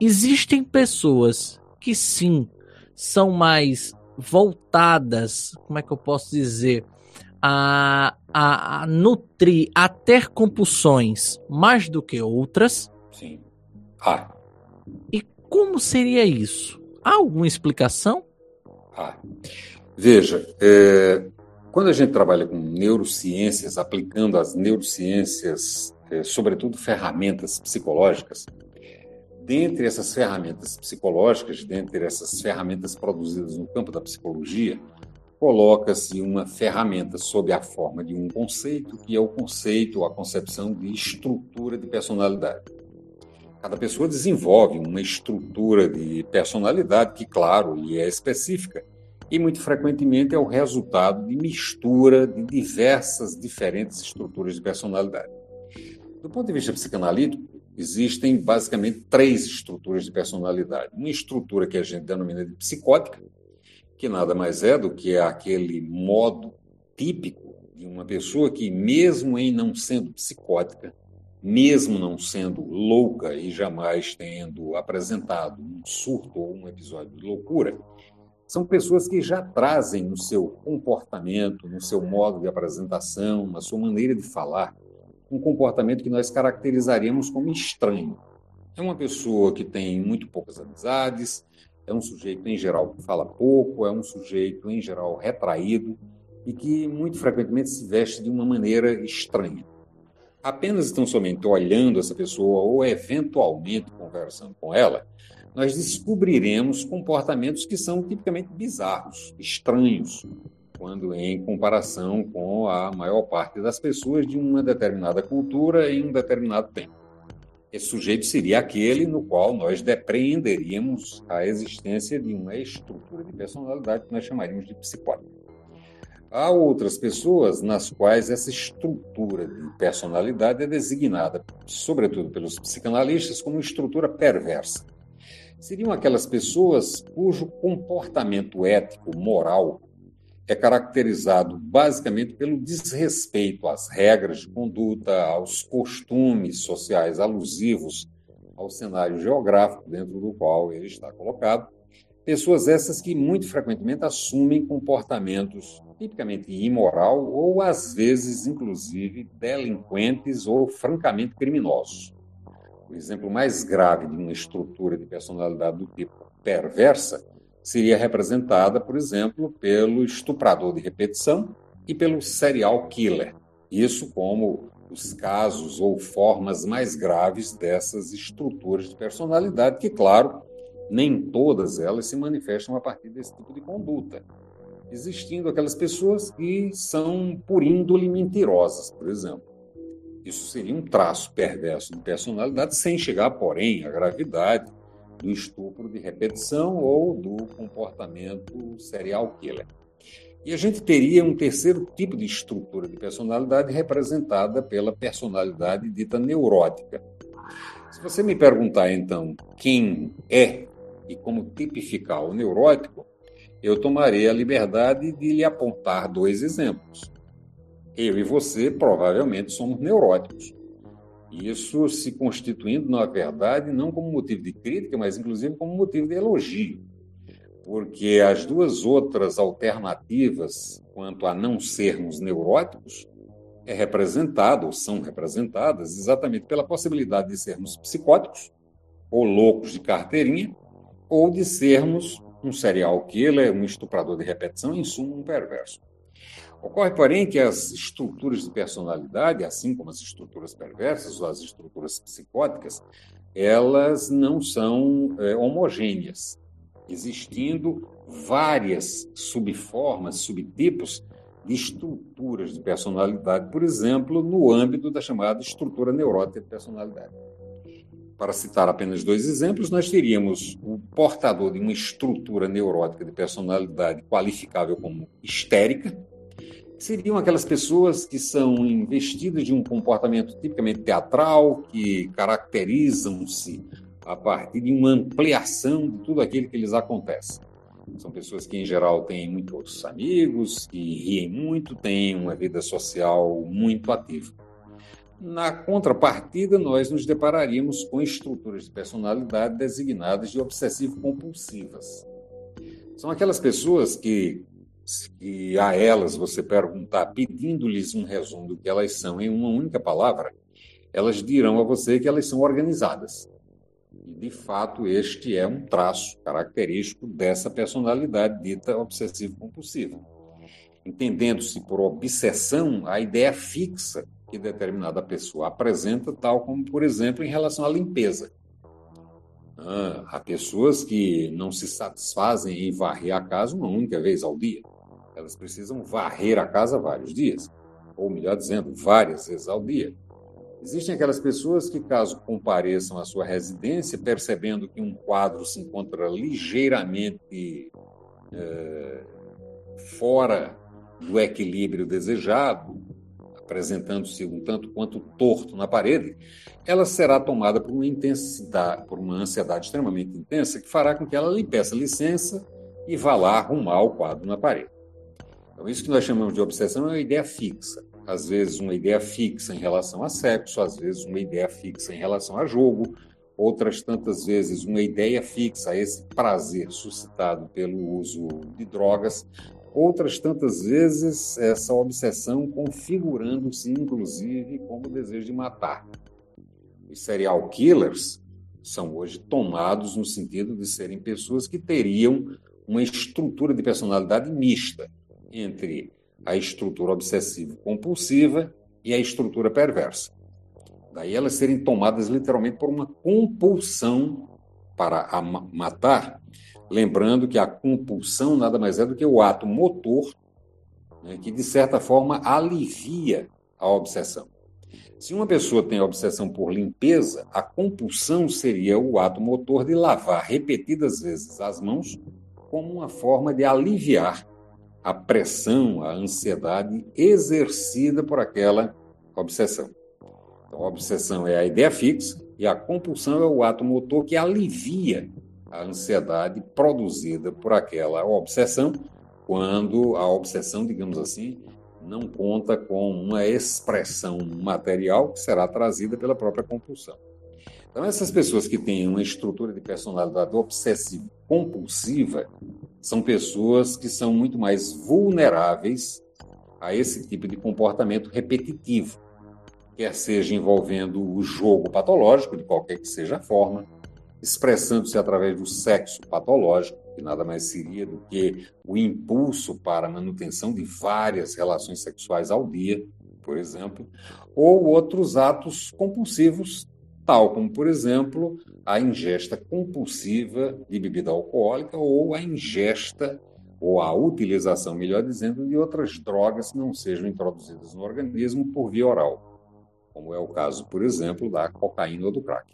S1: existem pessoas que sim são mais voltadas, como é que eu posso dizer, a, a, a nutrir, a ter compulsões mais do que outras.
S2: Sim. Ah.
S1: E como seria isso? Há alguma explicação?
S2: Ah. Veja, é, quando a gente trabalha com neurociências, aplicando as neurociências, é, sobretudo ferramentas psicológicas, dentre essas ferramentas psicológicas, dentre essas ferramentas produzidas no campo da psicologia, coloca-se uma ferramenta sob a forma de um conceito, que é o conceito, a concepção de estrutura de personalidade. Cada pessoa desenvolve uma estrutura de personalidade que, claro, lhe é específica e muito frequentemente é o resultado de mistura de diversas diferentes estruturas de personalidade. Do ponto de vista psicanalítico, existem basicamente três estruturas de personalidade. Uma estrutura que a gente denomina de psicótica, que nada mais é do que aquele modo típico de uma pessoa que, mesmo em não sendo psicótica, mesmo não sendo louca e jamais tendo apresentado um surto ou um episódio de loucura, são pessoas que já trazem no seu comportamento, no seu modo de apresentação, na sua maneira de falar, um comportamento que nós caracterizaríamos como estranho. É uma pessoa que tem muito poucas amizades, é um sujeito, em geral, que fala pouco, é um sujeito, em geral, retraído e que muito frequentemente se veste de uma maneira estranha. Apenas tão somente olhando essa pessoa ou eventualmente conversando com ela, nós descobriremos comportamentos que são tipicamente bizarros, estranhos, quando em comparação com a maior parte das pessoas de uma determinada cultura em um determinado tempo. Esse sujeito seria aquele no qual nós depreenderíamos a existência de uma estrutura de personalidade que nós chamaríamos de psicótico. Há outras pessoas nas quais essa estrutura de personalidade é designada, sobretudo pelos psicanalistas, como estrutura perversa. Seriam aquelas pessoas cujo comportamento ético, moral, é caracterizado basicamente pelo desrespeito às regras de conduta, aos costumes sociais alusivos ao cenário geográfico dentro do qual ele está colocado. Pessoas essas que muito frequentemente assumem comportamentos tipicamente imoral ou às vezes inclusive delinquentes ou francamente criminosos. O exemplo mais grave de uma estrutura de personalidade do tipo perversa seria representada, por exemplo, pelo estuprador de repetição e pelo serial killer. Isso como os casos ou formas mais graves dessas estruturas de personalidade, que, claro, nem todas elas se manifestam a partir desse tipo de conduta. Existindo aquelas pessoas que são por índole mentirosas, por exemplo. Isso seria um traço perverso de personalidade, sem chegar, porém, à gravidade do estupro de repetição ou do comportamento serial killer. E a gente teria um terceiro tipo de estrutura de personalidade representada pela personalidade dita neurótica. Se você me perguntar, então, quem é e como tipificar o neurótico, eu tomarei a liberdade de lhe apontar dois exemplos. Eu e você provavelmente somos neuróticos. Isso se constituindo, na verdade, não como motivo de crítica, mas inclusive como motivo de elogio. Porque as duas outras alternativas quanto a não sermos neuróticos é representado, ou são representadas, exatamente pela possibilidade de sermos psicóticos, ou loucos de carteirinha, ou de sermos um serial killer, um estuprador de repetição, em suma, um perverso. Ocorre, porém, que as estruturas de personalidade, assim como as estruturas perversas ou as estruturas psicóticas, elas não são é, homogêneas, existindo várias subformas, subtipos de estruturas de personalidade, por exemplo, no âmbito da chamada estrutura neurótica de personalidade. Para citar apenas dois exemplos, nós teríamos o portador de uma estrutura neurótica de personalidade qualificável como histérica, seriam aquelas pessoas que são investidas de um comportamento tipicamente teatral, que caracterizam-se a partir de uma ampliação de tudo aquilo que lhes acontece. São pessoas que, em geral, têm muitos amigos, que riem muito, têm uma vida social muito ativa. Na contrapartida, nós nos depararíamos com estruturas de personalidade designadas de obsessivo-compulsivas. São aquelas pessoas que, se a elas você perguntar, pedindo-lhes um resumo do que elas são em uma única palavra, elas dirão a você que elas são organizadas. E, de fato, este é um traço característico dessa personalidade dita obsessivo-compulsiva. Entendendo-se por obsessão a ideia fixa que determinada pessoa apresenta, tal como, por exemplo, em relação à limpeza. Ah, há pessoas que não se satisfazem em varrer a casa uma única vez ao dia. Elas precisam varrer a casa vários dias, ou melhor dizendo, várias vezes ao dia. Existem aquelas pessoas que, caso compareçam à sua residência, percebendo que um quadro se encontra ligeiramente é, fora do equilíbrio desejado, apresentando-se um tanto quanto torto na parede, ela será tomada por uma intensidade, por uma ansiedade extremamente intensa que fará com que ela lhe peça licença e vá lá arrumar o quadro na parede. Então, isso que nós chamamos de obsessão é uma ideia fixa. Às vezes, uma ideia fixa em relação a sexo, às vezes, uma ideia fixa em relação a jogo, outras tantas vezes, uma ideia fixa a esse prazer suscitado pelo uso de drogas, outras tantas vezes essa obsessão configurando-se, inclusive, como desejo de matar. Os serial killers são hoje tomados no sentido de serem pessoas que teriam uma estrutura de personalidade mista entre a estrutura obsessivo-compulsiva e a estrutura perversa. Daí elas serem tomadas literalmente por uma compulsão para matar Lembrando que a compulsão nada mais é do que o ato motor né, que, de certa forma, alivia a obsessão. Se uma pessoa tem obsessão por limpeza, a compulsão seria o ato motor de lavar repetidas vezes as mãos como uma forma de aliviar a pressão, a ansiedade exercida por aquela obsessão. Então, a obsessão é a ideia fixa e a compulsão é o ato motor que alivia a ansiedade produzida por aquela obsessão, quando a obsessão, digamos assim, não conta com uma expressão material que será trazida pela própria compulsão. Então, essas pessoas que têm uma estrutura de personalidade obsessiva-compulsiva são pessoas que são muito mais vulneráveis a esse tipo de comportamento repetitivo, quer seja envolvendo o jogo patológico, de qualquer que seja a forma, expressando-se através do sexo patológico, que nada mais seria do que o impulso para a manutenção de várias relações sexuais ao dia, por exemplo, ou outros atos compulsivos, tal como, por exemplo, a ingesta compulsiva de bebida alcoólica ou a ingesta ou a utilização, melhor dizendo, de outras drogas que não sejam introduzidas no organismo por via oral, como é o caso, por exemplo, da cocaína ou do crack.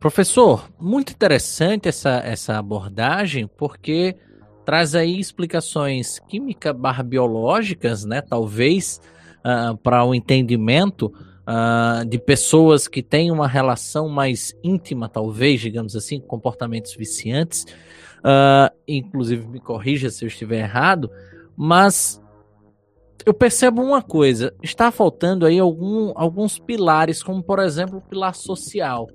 S1: Professor, muito interessante essa, essa abordagem, porque traz aí explicações química barra biológicas, né? Talvez uh, para o entendimento uh, de pessoas que têm uma relação mais íntima, talvez, digamos assim, comportamentos viciantes. Uh, inclusive, me corrija se eu estiver errado, mas eu percebo uma coisa: está faltando aí algum, alguns pilares, como por exemplo o pilar social.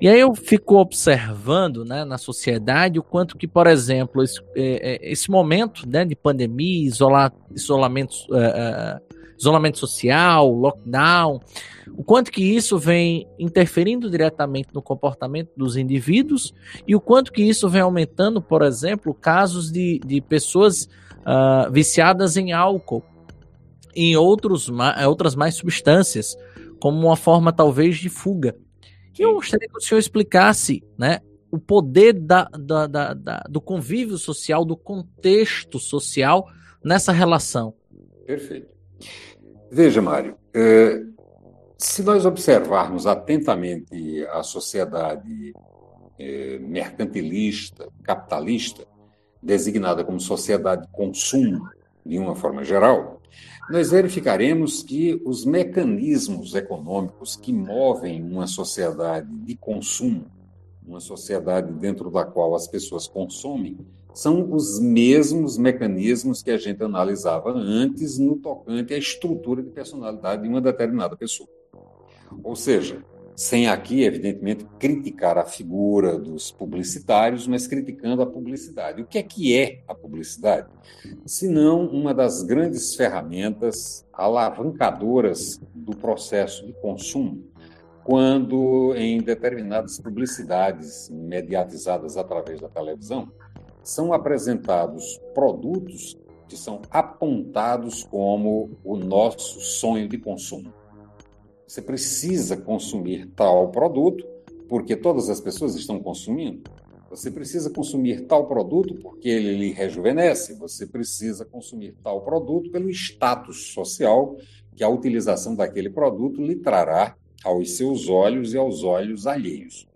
S1: E aí eu fico observando né, na sociedade o quanto que, por exemplo, esse, é, é, esse momento né, de pandemia, isolar, isolamento, uh, isolamento social, lockdown, o quanto que isso vem interferindo diretamente no comportamento dos indivíduos e o quanto que isso vem aumentando, por exemplo, casos de, de pessoas uh, viciadas em álcool em outros, outras mais substâncias, como uma forma talvez de fuga. E eu gostaria que o senhor explicasse né, o poder da, da, da, da, do convívio social, do contexto social nessa relação.
S2: Perfeito. Veja, Mário, é, se nós observarmos atentamente a sociedade é, mercantilista, capitalista, designada como sociedade de consumo, de uma forma geral, nós verificaremos que os mecanismos econômicos que movem uma sociedade de consumo, uma sociedade dentro da qual as pessoas consomem, são os mesmos mecanismos que a gente analisava antes no tocante à estrutura de personalidade de uma determinada pessoa. Ou seja, sem aqui, evidentemente, criticar a figura dos publicitários, mas criticando a publicidade. O que é que é a publicidade? Se não uma das grandes ferramentas alavancadoras do processo de consumo, quando em determinadas publicidades mediatizadas através da televisão, são apresentados produtos que são apontados como o nosso sonho de consumo. Você precisa consumir tal produto porque todas as pessoas estão consumindo. Você precisa consumir tal produto porque ele lhe rejuvenesce. Você precisa consumir tal produto pelo status social que a utilização daquele produto lhe trará aos seus olhos e aos olhos alheios.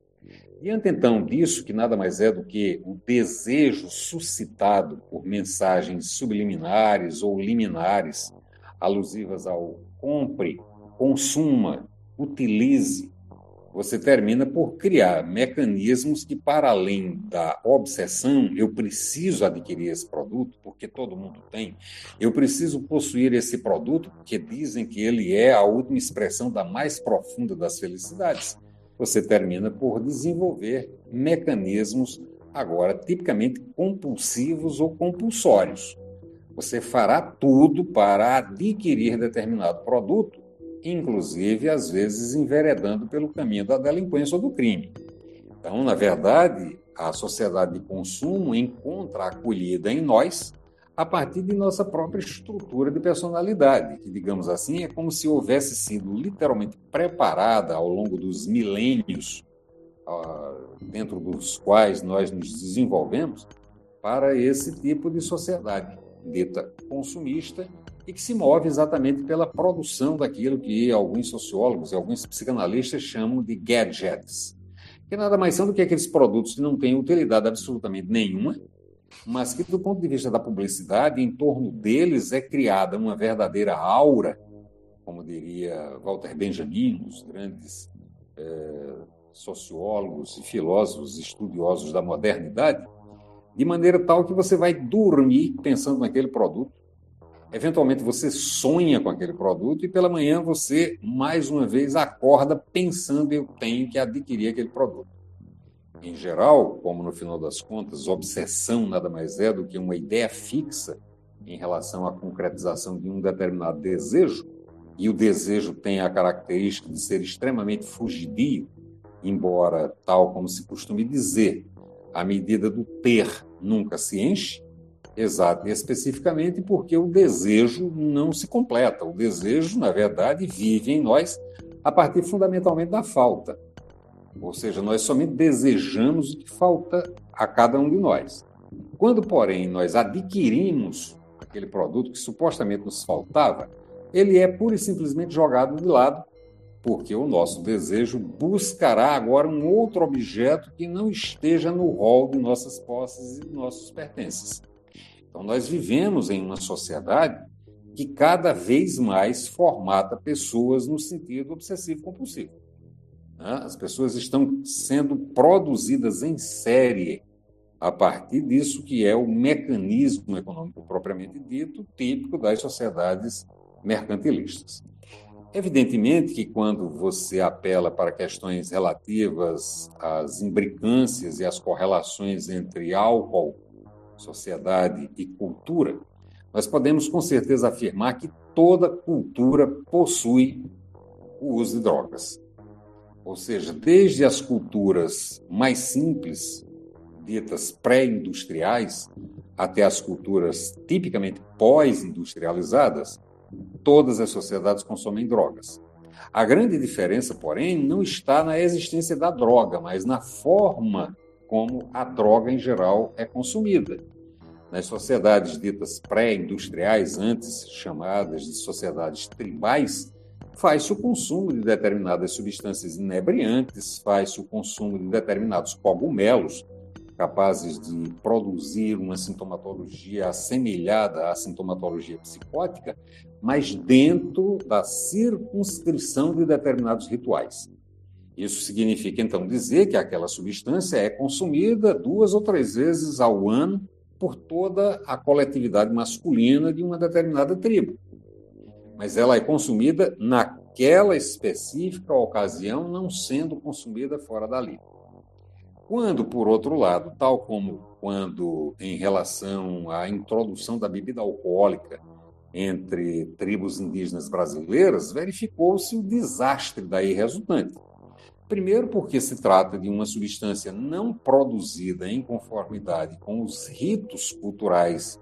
S2: Diante então disso, que nada mais é do que o desejo suscitado por mensagens subliminares ou liminares alusivas ao compre consuma, utilize, você termina por criar mecanismos que, para além da obsessão, eu preciso adquirir esse produto, porque todo mundo tem, eu preciso possuir esse produto, porque dizem que ele é a última expressão da mais profunda das felicidades. Você termina por desenvolver mecanismos, agora tipicamente compulsivos ou compulsórios. Você fará tudo para adquirir determinado produto inclusive, às vezes, enveredando pelo caminho da delinquência ou do crime. Então, na verdade, a sociedade de consumo encontra acolhida em nós a partir de nossa própria estrutura de personalidade, que, digamos assim, é como se houvesse sido literalmente preparada ao longo dos milênios uh, dentro dos quais nós nos desenvolvemos para esse tipo de sociedade dita consumista e que se move exatamente pela produção daquilo que alguns sociólogos e alguns psicanalistas chamam de gadgets, que nada mais são do que aqueles produtos que não têm utilidade absolutamente nenhuma, mas que, do ponto de vista da publicidade, em torno deles é criada uma verdadeira aura, como diria Walter Benjamin, os grandes é, sociólogos e filósofos estudiosos da modernidade, de maneira tal que você vai dormir pensando naquele produto, Eventualmente você sonha com aquele produto e pela manhã você, mais uma vez, acorda pensando eu tenho que adquirir aquele produto. Em geral, como no final das contas, obsessão nada mais é do que uma ideia fixa em relação à concretização de um determinado desejo, e o desejo tem a característica de ser extremamente fugidio, embora, tal como se costuma dizer, a medida do ter nunca se enche, Exato, e especificamente porque o desejo não se completa. O desejo, na verdade, vive em nós a partir fundamentalmente da falta. Ou seja, nós somente desejamos o que falta a cada um de nós. Quando, porém, nós adquirimos aquele produto que supostamente nos faltava, ele é pura e simplesmente jogado de lado, porque o nosso desejo buscará agora um outro objeto que não esteja no rol de nossas posses e nossos pertences. Então, nós vivemos em uma sociedade que cada vez mais formata pessoas no sentido obsessivo-compulsivo. Né? As pessoas estão sendo produzidas em série a partir disso que é o mecanismo econômico propriamente dito, típico das sociedades mercantilistas. Evidentemente que quando você apela para questões relativas às imbricâncias e às correlações entre álcool sociedade e cultura, nós podemos com certeza afirmar que toda cultura possui o uso de drogas. Ou seja, desde as culturas mais simples, ditas pré-industriais, até as culturas tipicamente pós-industrializadas, Todas as sociedades consomem drogas. A grande diferença, porém, não está na existência da droga, mas na forma como a droga em geral é consumida. Nas sociedades ditas pré-industriais, antes chamadas de sociedades tribais, faz-se o consumo de determinadas substâncias inebriantes, faz-se o consumo de determinados cogumelos, capazes de produzir uma sintomatologia assemelhada à sintomatologia psicótica, mas dentro da circunscrição de determinados rituais. Isso significa, então, dizer que aquela substância é consumida duas ou três vezes ao ano por toda a coletividade masculina de uma determinada tribo. Mas ela é consumida naquela específica ocasião, não sendo consumida fora dali. Quando, por outro lado, tal como quando em relação à introdução da bebida alcoólica entre tribos indígenas brasileiras, verificou-se o desastre daí resultante. Primeiro, porque se trata de uma substância não produzida em conformidade com os ritos culturais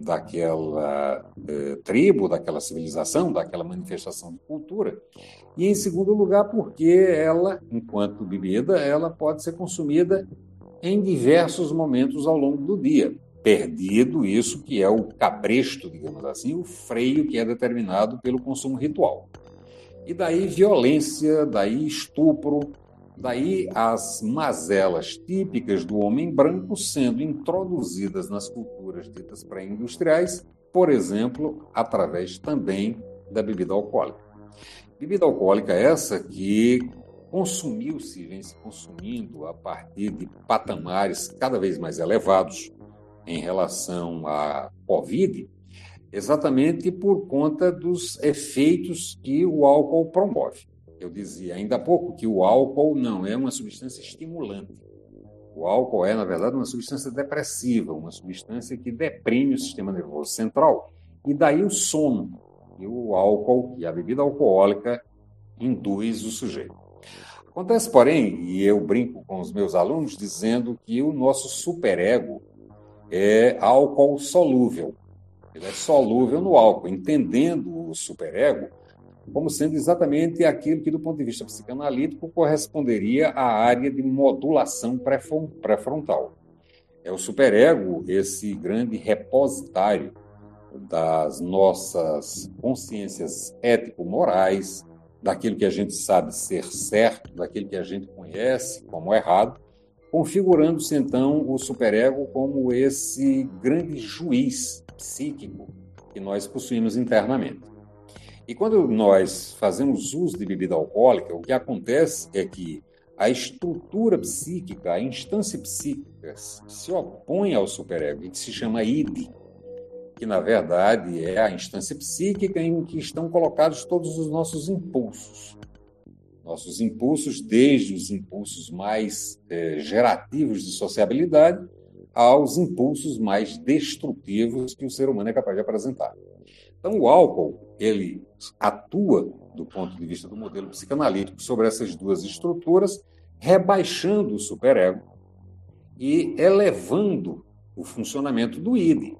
S2: daquela eh, tribo, daquela civilização, daquela manifestação de cultura. E, em segundo lugar, porque ela, enquanto bebida, ela pode ser consumida em diversos momentos ao longo do dia. Perdido isso que é o cabresto, digamos assim, o freio que é determinado pelo consumo ritual. E daí violência, daí estupro, Daí as mazelas típicas do homem branco sendo introduzidas nas culturas ditas pré-industriais, por exemplo, através também da bebida alcoólica. Bebida alcoólica essa que consumiu-se, vem se consumindo a partir de patamares cada vez mais elevados em relação à Covid, exatamente por conta dos efeitos que o álcool promove. Eu dizia ainda há pouco que o álcool não é uma substância estimulante. O álcool é, na verdade, uma substância depressiva, uma substância que deprime o sistema nervoso central. E daí o sono. E o álcool e a bebida alcoólica induz o sujeito. Acontece, porém, e eu brinco com os meus alunos dizendo que o nosso superego é álcool solúvel. Ele é solúvel no álcool. Entendendo o superego, como sendo exatamente aquilo que, do ponto de vista psicanalítico, corresponderia à área de modulação pré-frontal. É o superego, esse grande repositário das nossas consciências ético-morais, daquilo que a gente sabe ser certo, daquilo que a gente conhece como errado, configurando-se então o superego como esse grande juiz psíquico que nós possuímos internamente. E quando nós fazemos uso de bebida alcoólica, o que acontece é que a estrutura psíquica, a instância psíquica, se opõe ao superego, que se chama id, que na verdade é a instância psíquica em que estão colocados todos os nossos impulsos. Nossos impulsos, desde os impulsos mais é, gerativos de sociabilidade aos impulsos mais destrutivos que o ser humano é capaz de apresentar. Então, o álcool, ele atua, do ponto de vista do modelo psicanalítico, sobre essas duas estruturas, rebaixando o superego e elevando o funcionamento do id.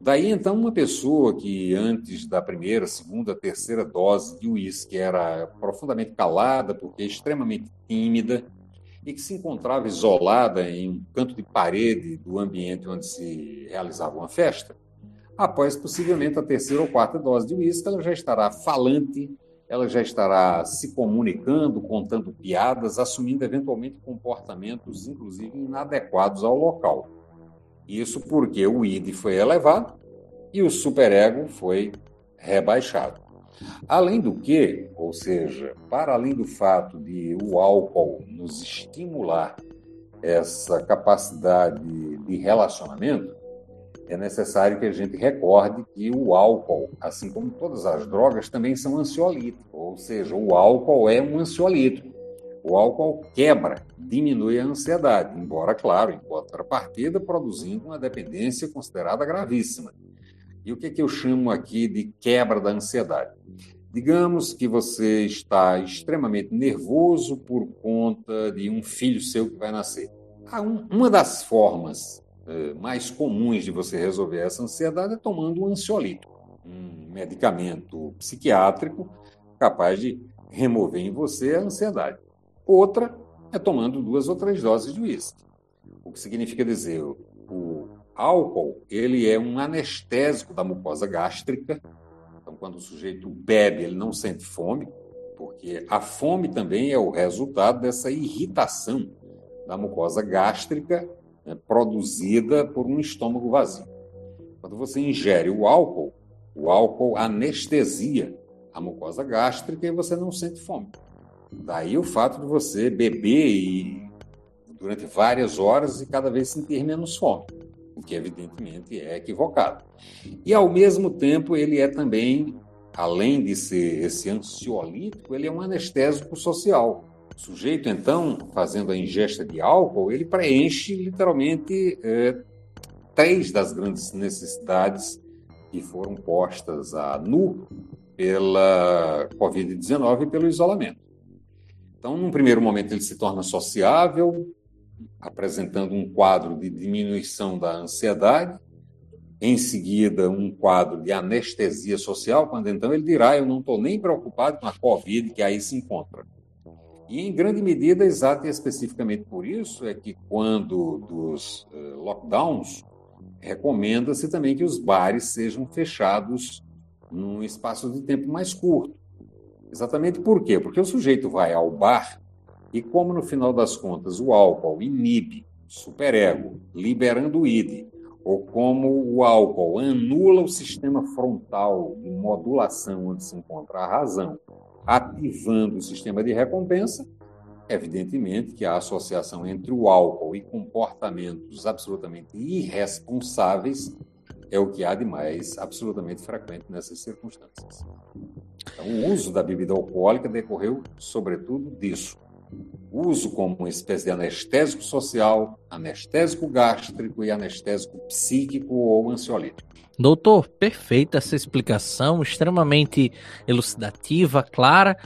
S2: Daí, então, uma pessoa que antes da primeira, segunda, terceira dose de uísque era profundamente calada, porque extremamente tímida, e que se encontrava isolada em um canto de parede do ambiente onde se realizava uma festa, após possivelmente a terceira ou quarta dose de uísque, ela já estará falante, ela já estará se comunicando, contando piadas, assumindo eventualmente comportamentos, inclusive inadequados ao local. Isso porque o id foi elevado e o superego foi rebaixado. Além do que, ou seja, para além do fato de o álcool nos estimular essa capacidade de relacionamento, é necessário que a gente recorde que o álcool, assim como todas as drogas, também são ansiolíticos, ou seja, o álcool é um ansiolítico. O álcool quebra, diminui a ansiedade, embora, claro, em contrapartida, produzindo uma dependência considerada gravíssima. E o que, é que eu chamo aqui de quebra da ansiedade? Digamos que você está extremamente nervoso por conta de um filho seu que vai nascer. Uma das formas mais comuns de você resolver essa ansiedade é tomando um ansiolítico. um medicamento psiquiátrico capaz de remover em você a ansiedade. Outra é tomando duas ou três doses de uísque. O que significa dizer, o álcool ele é um anestésico da mucosa gástrica. Então, quando o sujeito bebe, ele não sente fome, porque a fome também é o resultado dessa irritação da mucosa gástrica né, produzida por um estômago vazio. Quando você ingere o álcool, o álcool anestesia a mucosa gástrica e você não sente fome. Daí o fato de você beber e, durante várias horas e cada vez sentir menos fome, o que evidentemente é equivocado. E ao mesmo tempo ele é também, além de ser esse ansiolítico, ele é um anestésico social. O sujeito, então, fazendo a ingesta de álcool, ele preenche literalmente é, três das grandes necessidades que foram postas a nu pela Covid-19 e pelo isolamento. Então, num primeiro momento, ele se torna sociável, apresentando um quadro de diminuição da ansiedade, em seguida, um quadro de anestesia social, quando então ele dirá: Eu não estou nem preocupado com a Covid que aí se encontra. E, em grande medida, exato e especificamente por isso, é que quando dos uh, lockdowns, recomenda-se também que os bares sejam fechados num espaço de tempo mais curto. Exatamente por quê? Porque o sujeito vai ao bar e, como no final das contas o álcool inibe superego, liberando o id, ou como o álcool anula o sistema frontal de modulação onde se encontra a razão, ativando o sistema de recompensa, evidentemente que a associação entre o álcool e comportamentos absolutamente irresponsáveis é o que há de mais absolutamente frequente nessas circunstâncias. Então, o uso da bebida alcoólica decorreu, sobretudo, disso. Uso como uma espécie de anestésico social, anestésico gástrico e anestésico psíquico ou ansiolítico.
S1: Doutor, perfeita essa explicação, extremamente elucidativa, clara.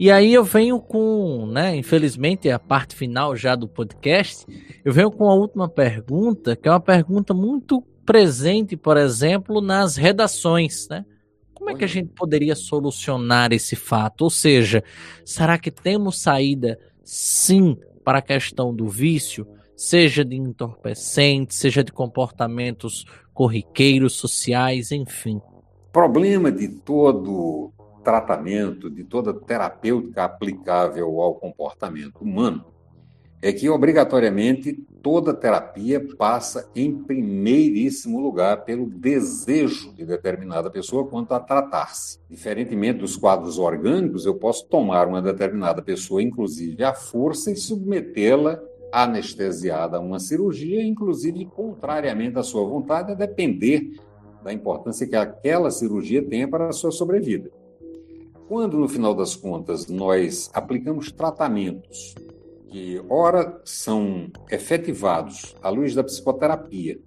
S1: E aí eu venho com, né, infelizmente, a parte final já do podcast, eu venho com a última pergunta, que é uma pergunta muito presente, por exemplo, nas redações, né? Como é que a gente poderia solucionar esse fato? Ou seja, será que temos saída sim para a questão do vício, seja de entorpecentes, seja de comportamentos corriqueiros, sociais, enfim?
S2: Problema de todo tratamento, de toda terapêutica aplicável ao comportamento humano é que, obrigatoriamente, toda terapia passa, em primeiríssimo lugar, pelo desejo de determinada pessoa quanto a tratar-se. Diferentemente dos quadros orgânicos, eu posso tomar uma determinada pessoa, inclusive à força, e submetê-la anestesiada a uma cirurgia, inclusive contrariamente à sua vontade, a depender da importância que aquela cirurgia tenha para a sua sobrevida. Quando, no final das contas, nós aplicamos tratamentos que, ora, são efetivados à luz da psicoterapia,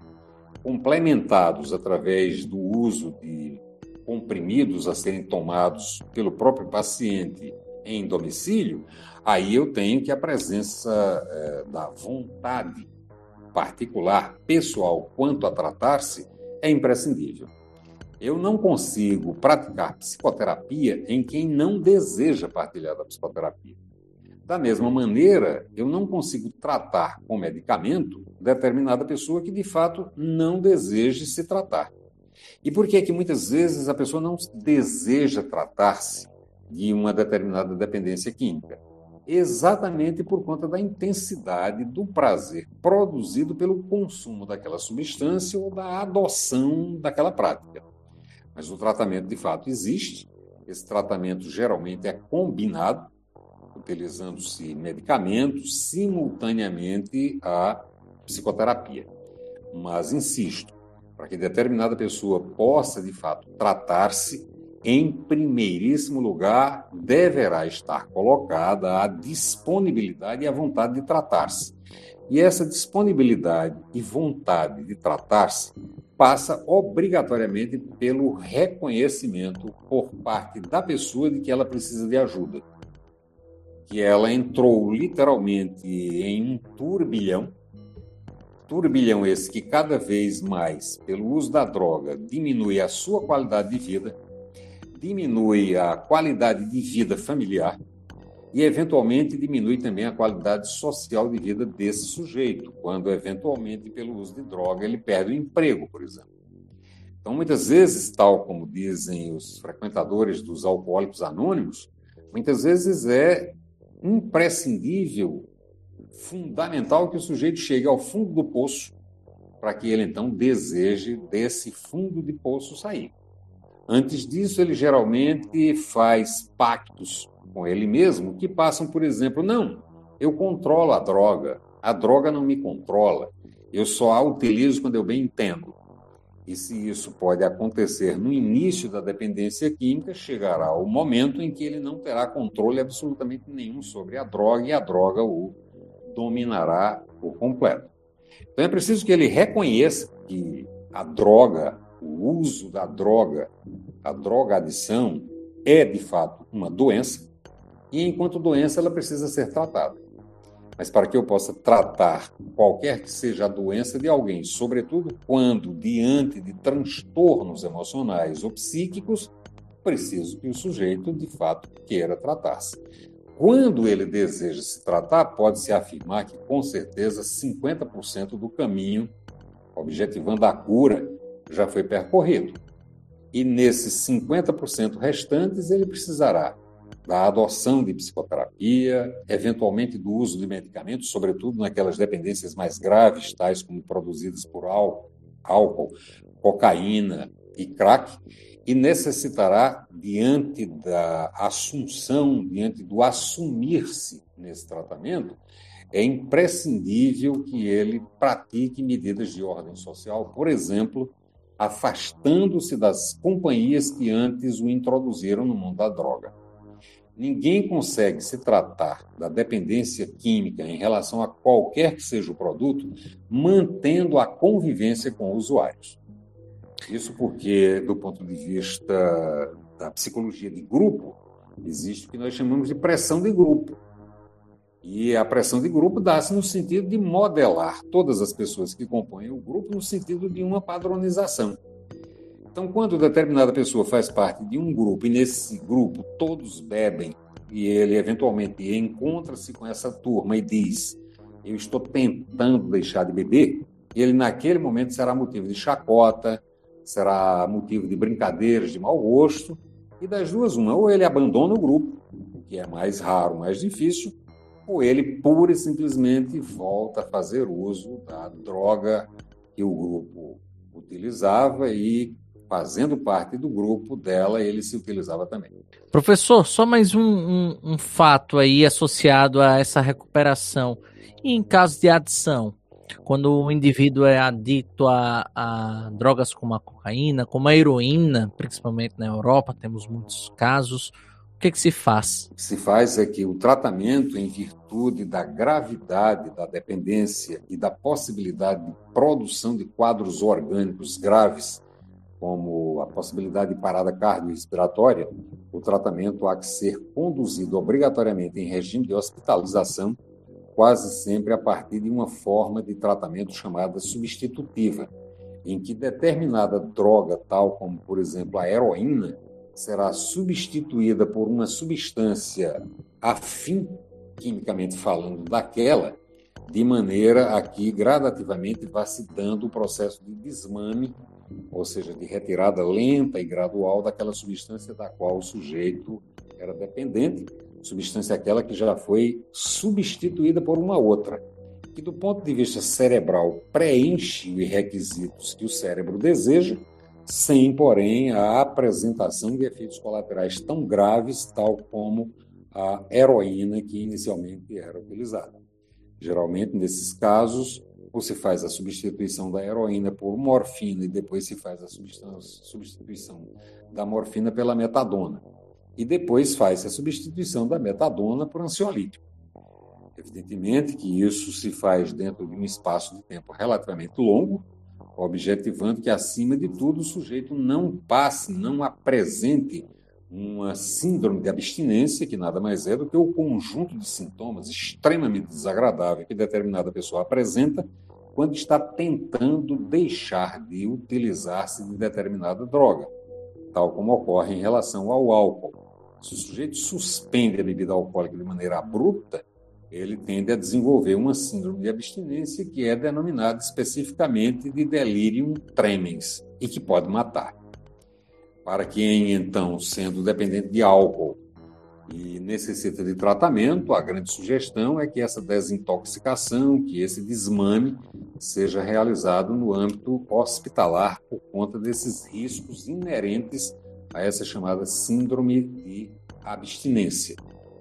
S2: complementados através do uso de comprimidos a serem tomados pelo próprio paciente em domicílio, aí eu tenho que a presença é, da vontade particular, pessoal, quanto a tratar-se, é imprescindível. Eu não consigo praticar psicoterapia em quem não deseja partilhar da psicoterapia. Da mesma maneira, eu não consigo tratar com medicamento determinada pessoa que de fato não deseje se tratar. E por que é que muitas vezes a pessoa não deseja tratar-se de uma determinada dependência química? Exatamente por conta da intensidade do prazer produzido pelo consumo daquela substância ou da adoção daquela prática. Mas o tratamento de fato existe, esse tratamento geralmente é combinado utilizando-se medicamentos simultaneamente à psicoterapia. Mas, insisto, para que determinada pessoa possa, de fato, tratar-se, em primeiríssimo lugar, deverá estar colocada a disponibilidade e a vontade de tratar-se. E essa disponibilidade e vontade de tratar-se passa obrigatoriamente pelo reconhecimento por parte da pessoa de que ela precisa de ajuda que ela entrou literalmente em um turbilhão turbilhão esse que cada vez mais, pelo uso da droga, diminui a sua qualidade de vida, diminui a qualidade de vida familiar e, eventualmente, diminui também a qualidade social de vida desse sujeito, quando, eventualmente, pelo uso de droga, ele perde o emprego, por exemplo. Então, muitas vezes, tal como dizem os frequentadores dos alcoólicos anônimos, muitas vezes é imprescindível, fundamental que o sujeito chegue ao fundo do poço para que ele então deseje desse fundo de poço sair. Antes disso, ele geralmente faz pactos com ele mesmo que passam, por exemplo, não, eu controlo a droga, a droga não me controla, eu só a utilizo quando eu bem entendo. E se isso pode acontecer no início da dependência química, chegará o momento em que ele não terá controle absolutamente nenhum sobre a droga e a droga o dominará por completo. Então é preciso que ele reconheça que a droga, o uso da droga, a droga-adição é de fato uma doença e enquanto doença ela precisa ser tratada. Mas para que eu possa tratar qualquer que seja a doença de alguém, sobretudo quando diante de transtornos emocionais ou psíquicos, preciso que o sujeito de fato queira tratar-se. Quando ele deseja se tratar, pode-se afirmar que, com certeza, 50% do caminho, objetivando a cura, já foi percorrido. E nesses 50% restantes, ele precisará da adoção de psicoterapia, eventualmente do uso de medicamentos, sobretudo naquelas dependências mais graves, tais como produzidas por álcool, álcool cocaína e crack, e necessitará, diante da assunção, diante do assumir-se nesse tratamento, é imprescindível que ele pratique medidas de ordem social, por exemplo, afastando-se das companhias que antes o introduziram no mundo da droga. Ninguém consegue se tratar da dependência química em relação a qualquer que seja o produto, mantendo a convivência com usuários. Isso porque, do ponto de vista da psicologia de grupo, existe o que nós chamamos de pressão de grupo. E a pressão de grupo dá-se no sentido de modelar todas as pessoas que compõem o grupo no sentido de uma padronização. Então, quando determinada pessoa faz parte de um grupo e nesse grupo todos bebem e ele eventualmente encontra-se com essa turma e diz: Eu estou tentando deixar de beber, ele naquele momento será motivo de chacota, será motivo de brincadeiras de mau gosto, e das duas, uma, ou ele abandona o grupo, o que é mais raro, mais difícil, ou ele pura e simplesmente volta a fazer uso da droga que o grupo utilizava e fazendo parte do grupo dela, ele se utilizava também.
S1: Professor, só mais um, um, um fato aí associado a essa recuperação. E em caso de adição, quando o indivíduo é adicto a, a, drogas como a cocaína, como a heroína, principalmente na Europa, temos muitos casos. O que, que se faz?
S2: O que se faz é que o tratamento, em virtude da gravidade da dependência e da possibilidade de produção de quadros orgânicos graves como a possibilidade de parada cardiorrespiratória, o tratamento há que ser conduzido obrigatoriamente em regime de hospitalização, quase sempre a partir de uma forma de tratamento chamada substitutiva, em que determinada droga, tal como, por exemplo, a heroína, será substituída por uma substância afim, quimicamente falando, daquela, de maneira a que gradativamente vá se dando o processo de desmame ou seja, de retirada lenta e gradual daquela substância da qual o sujeito era dependente, substância aquela que já foi substituída por uma outra, que do ponto de vista cerebral preenche os requisitos que o cérebro deseja, sem, porém, a apresentação de efeitos colaterais tão graves, tal como a heroína que inicialmente era utilizada. Geralmente, nesses casos, ou se faz a substituição da heroína por morfina e depois se faz a substituição da morfina pela metadona. E depois faz a substituição da metadona por ansiolítico. Evidentemente que isso se faz dentro de um espaço de tempo relativamente longo, objetivando que, acima de tudo, o sujeito não passe, não apresente uma síndrome de abstinência, que nada mais é do que o conjunto de sintomas extremamente desagradáveis que determinada pessoa apresenta quando está tentando deixar de utilizar-se de determinada droga, tal como ocorre em relação ao álcool. Se o sujeito suspende a bebida alcoólica de maneira abrupta, ele tende a desenvolver uma síndrome de abstinência que é denominada especificamente de delirium tremens e que pode matar. Para quem, então, sendo dependente de álcool e necessita de tratamento, a grande sugestão é que essa desintoxicação, que esse desmame, seja realizado no âmbito hospitalar por conta desses riscos inerentes a essa chamada síndrome de abstinência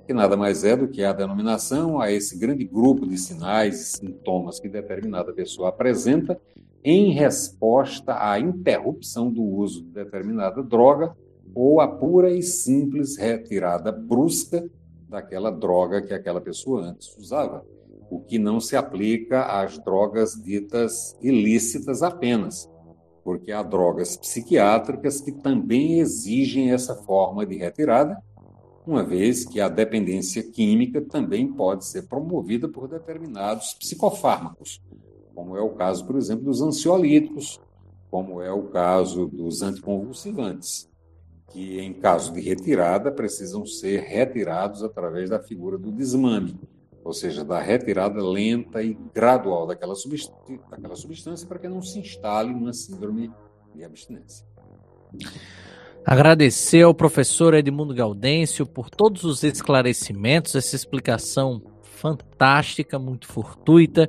S2: que nada mais é do que a denominação a esse grande grupo de sinais e sintomas que determinada pessoa apresenta em resposta à interrupção do uso de determinada droga ou a pura e simples retirada brusca daquela droga que aquela pessoa antes usava, o que não se aplica às drogas ditas ilícitas apenas, porque há drogas psiquiátricas que também exigem essa forma de retirada uma vez que a dependência química também pode ser promovida por determinados psicofármacos, como é o caso, por exemplo, dos ansiolíticos, como é o caso dos anticonvulsivantes, que em caso de retirada precisam ser retirados através da figura do desmame, ou seja, da retirada lenta e gradual daquela substância, daquela substância para que não se instale uma síndrome de abstinência.
S1: Agradecer ao professor Edmundo Gaudêncio por todos os esclarecimentos, essa explicação fantástica, muito fortuita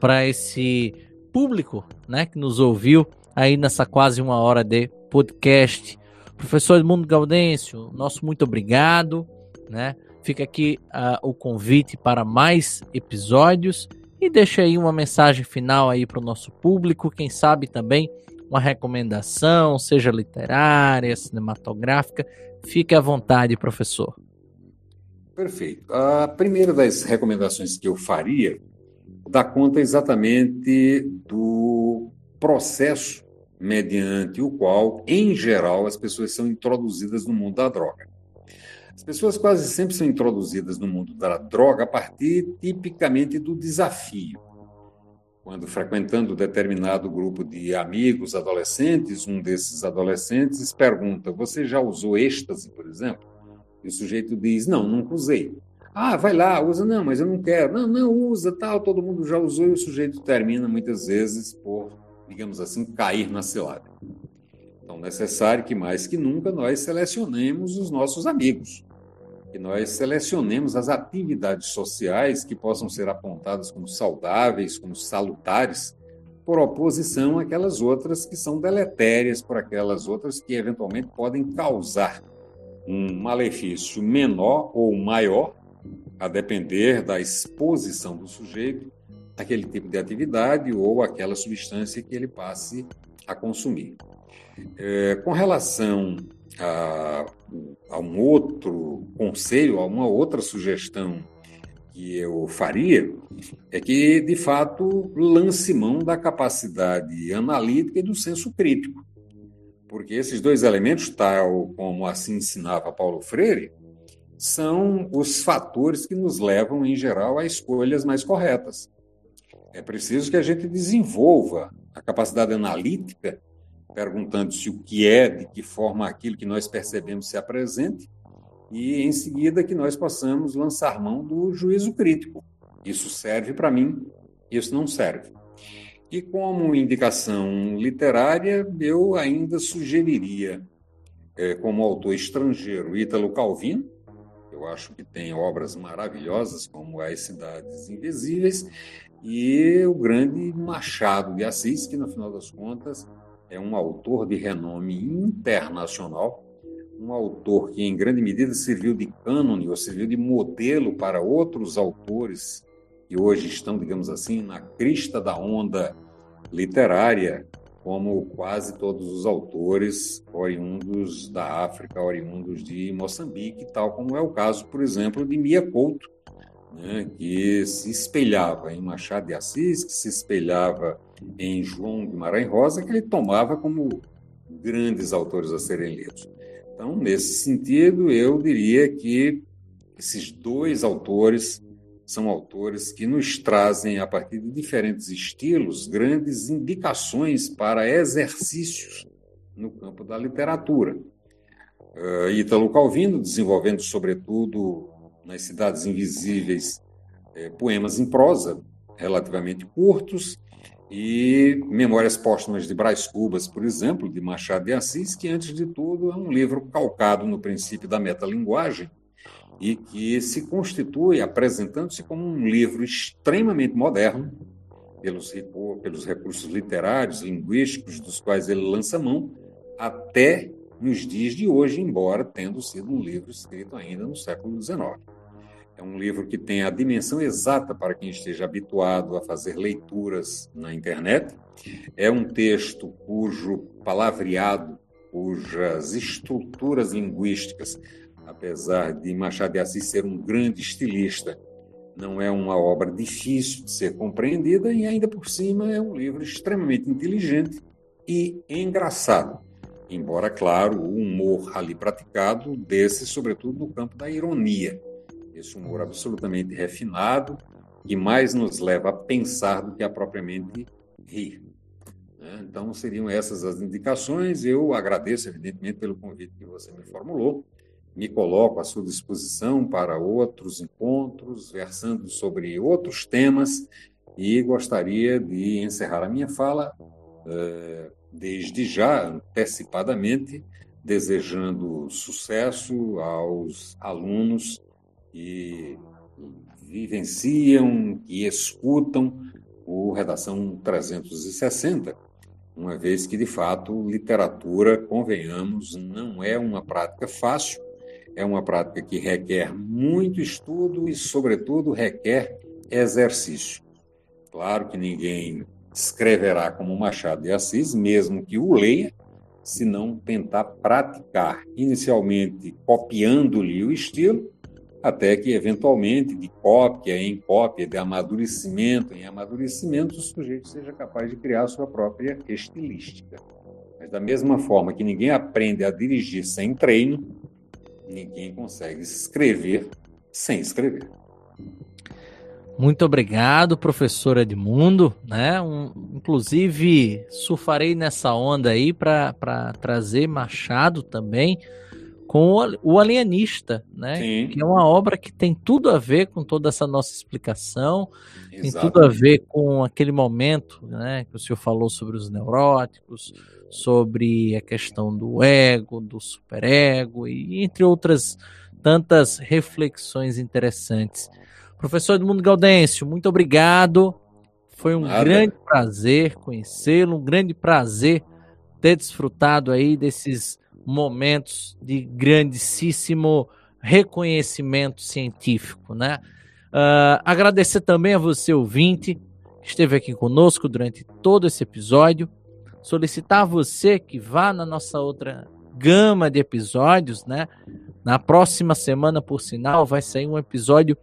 S1: para esse público, né, que nos ouviu aí nessa quase uma hora de podcast. Professor Edmundo Gaudêncio, nosso muito obrigado, né? Fica aqui uh, o convite para mais episódios e deixa aí uma mensagem final aí para o nosso público, quem sabe também uma recomendação, seja literária, cinematográfica, fique à vontade, professor.
S2: Perfeito. A primeira das recomendações que eu faria dá conta exatamente do processo mediante o qual, em geral, as pessoas são introduzidas no mundo da droga. As pessoas quase sempre são introduzidas no mundo da droga a partir, tipicamente, do desafio quando frequentando determinado grupo de amigos adolescentes, um desses adolescentes pergunta: Você já usou êxtase, por exemplo? E o sujeito diz: Não, nunca usei. Ah, vai lá, usa. Não, mas eu não quero. Não, não, usa, tal. Todo mundo já usou e o sujeito termina muitas vezes por, digamos assim, cair na cilada. Então, necessário que mais que nunca nós selecionemos os nossos amigos que nós selecionemos as atividades sociais que possam ser apontadas como saudáveis, como salutares, por oposição àquelas outras que são deletérias, por aquelas outras que eventualmente podem causar um malefício menor ou maior, a depender da exposição do sujeito àquele tipo de atividade ou àquela substância que ele passe a consumir. É, com relação a, a um outro conselho, a uma outra sugestão que eu faria, é que, de fato, lance mão da capacidade analítica e do senso crítico. Porque esses dois elementos, tal como assim ensinava Paulo Freire, são os fatores que nos levam, em geral, a escolhas mais corretas. É preciso que a gente desenvolva a capacidade analítica perguntando-se o que é, de que forma aquilo que nós percebemos se apresente, e em seguida que nós possamos lançar mão do juízo crítico. Isso serve para mim, isso não serve. E como indicação literária, eu ainda sugeriria, é, como autor estrangeiro, Ítalo Calvino, eu acho que tem obras maravilhosas, como As Cidades Invisíveis, e o grande Machado de Assis, que, no final das contas, é um autor de renome internacional, um autor que, em grande medida, serviu de cânone ou serviu de modelo para outros autores que hoje estão, digamos assim, na crista da onda literária, como quase todos os autores oriundos da África, oriundos de Moçambique, tal como é o caso, por exemplo, de Mia Couto, né, que se espelhava em Machado de Assis, que se espelhava em João Guimarães Rosa, que ele tomava como grandes autores a serem lidos. Então, nesse sentido, eu diria que esses dois autores são autores que nos trazem, a partir de diferentes estilos, grandes indicações para exercícios no campo da literatura. Uh, Ítalo Calvino, desenvolvendo, sobretudo, nas Cidades Invisíveis, eh, poemas em prosa relativamente curtos, e Memórias Póstumas de Brás Cubas, por exemplo, de Machado de Assis, que, antes de tudo, é um livro calcado no princípio da metalinguagem e que se constitui apresentando-se como um livro extremamente moderno, pelos, pelos recursos literários, linguísticos dos quais ele lança mão, até nos dias de hoje, embora tendo sido um livro escrito ainda no século XIX. É um livro que tem a dimensão exata para quem esteja habituado a fazer leituras na internet. É um texto cujo palavreado, cujas estruturas linguísticas, apesar de Machado de Assis ser um grande estilista, não é uma obra difícil de ser compreendida e ainda por cima é um livro extremamente inteligente e engraçado. Embora, claro, o humor ali praticado desse, sobretudo, no campo da ironia esse humor absolutamente refinado, que mais nos leva a pensar do que a propriamente rir. Né? Então, seriam essas as indicações. Eu agradeço, evidentemente, pelo convite que você me formulou. Me coloco à sua disposição para outros encontros, versando sobre outros temas, e gostaria de encerrar a minha fala, eh, desde já, antecipadamente, desejando sucesso aos alunos que vivenciam e escutam o Redação 360, uma vez que, de fato, literatura, convenhamos, não é uma prática fácil, é uma prática que requer muito estudo e, sobretudo, requer exercício. Claro que ninguém escreverá como Machado de Assis, mesmo que o leia, se não tentar praticar, inicialmente copiando-lhe o estilo, até que, eventualmente, de cópia em cópia, de amadurecimento em amadurecimento, o sujeito seja capaz de criar sua própria estilística. Mas, da mesma forma que ninguém aprende a dirigir sem treino, ninguém consegue escrever sem escrever.
S1: Muito obrigado, professor Edmundo. Né? Um, inclusive, surfarei nessa onda aí para trazer Machado também com o Alienista, né? Sim. Que é uma obra que tem tudo a ver com toda essa nossa explicação, Exato. tem tudo a ver com aquele momento, né? Que o senhor falou sobre os neuróticos, sobre a questão do ego, do superego e entre outras tantas reflexões interessantes. Professor Edmundo Gaudêncio, muito obrigado. Foi um Nada. grande prazer conhecê-lo, um grande prazer ter desfrutado aí desses momentos de grandíssimo reconhecimento científico, né? Uh, agradecer também a você, ouvinte, que esteve aqui conosco durante todo esse episódio. Solicitar a você que vá na nossa outra gama de episódios, né? Na próxima semana, por sinal, vai sair um episódio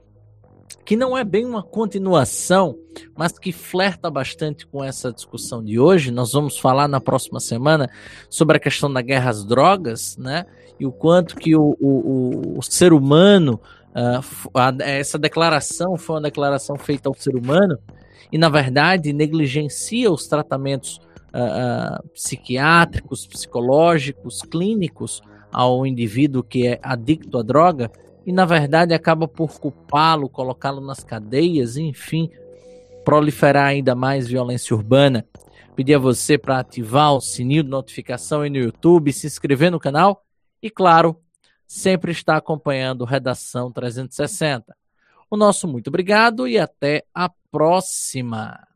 S1: que não é bem uma continuação, mas que flerta bastante com essa discussão de hoje. Nós vamos falar na próxima semana sobre a questão da guerra às drogas, né? E o quanto que o, o, o ser humano, uh, a, essa declaração foi uma declaração feita ao ser humano e, na verdade, negligencia os tratamentos uh, uh, psiquiátricos, psicológicos, clínicos ao indivíduo que é adicto à droga e na verdade acaba por culpá-lo, colocá-lo nas cadeias, enfim, proliferar ainda mais violência urbana. Pedir a você para ativar o sininho de notificação aí no YouTube, se inscrever no canal e, claro, sempre estar acompanhando Redação 360. O nosso muito obrigado e até a próxima.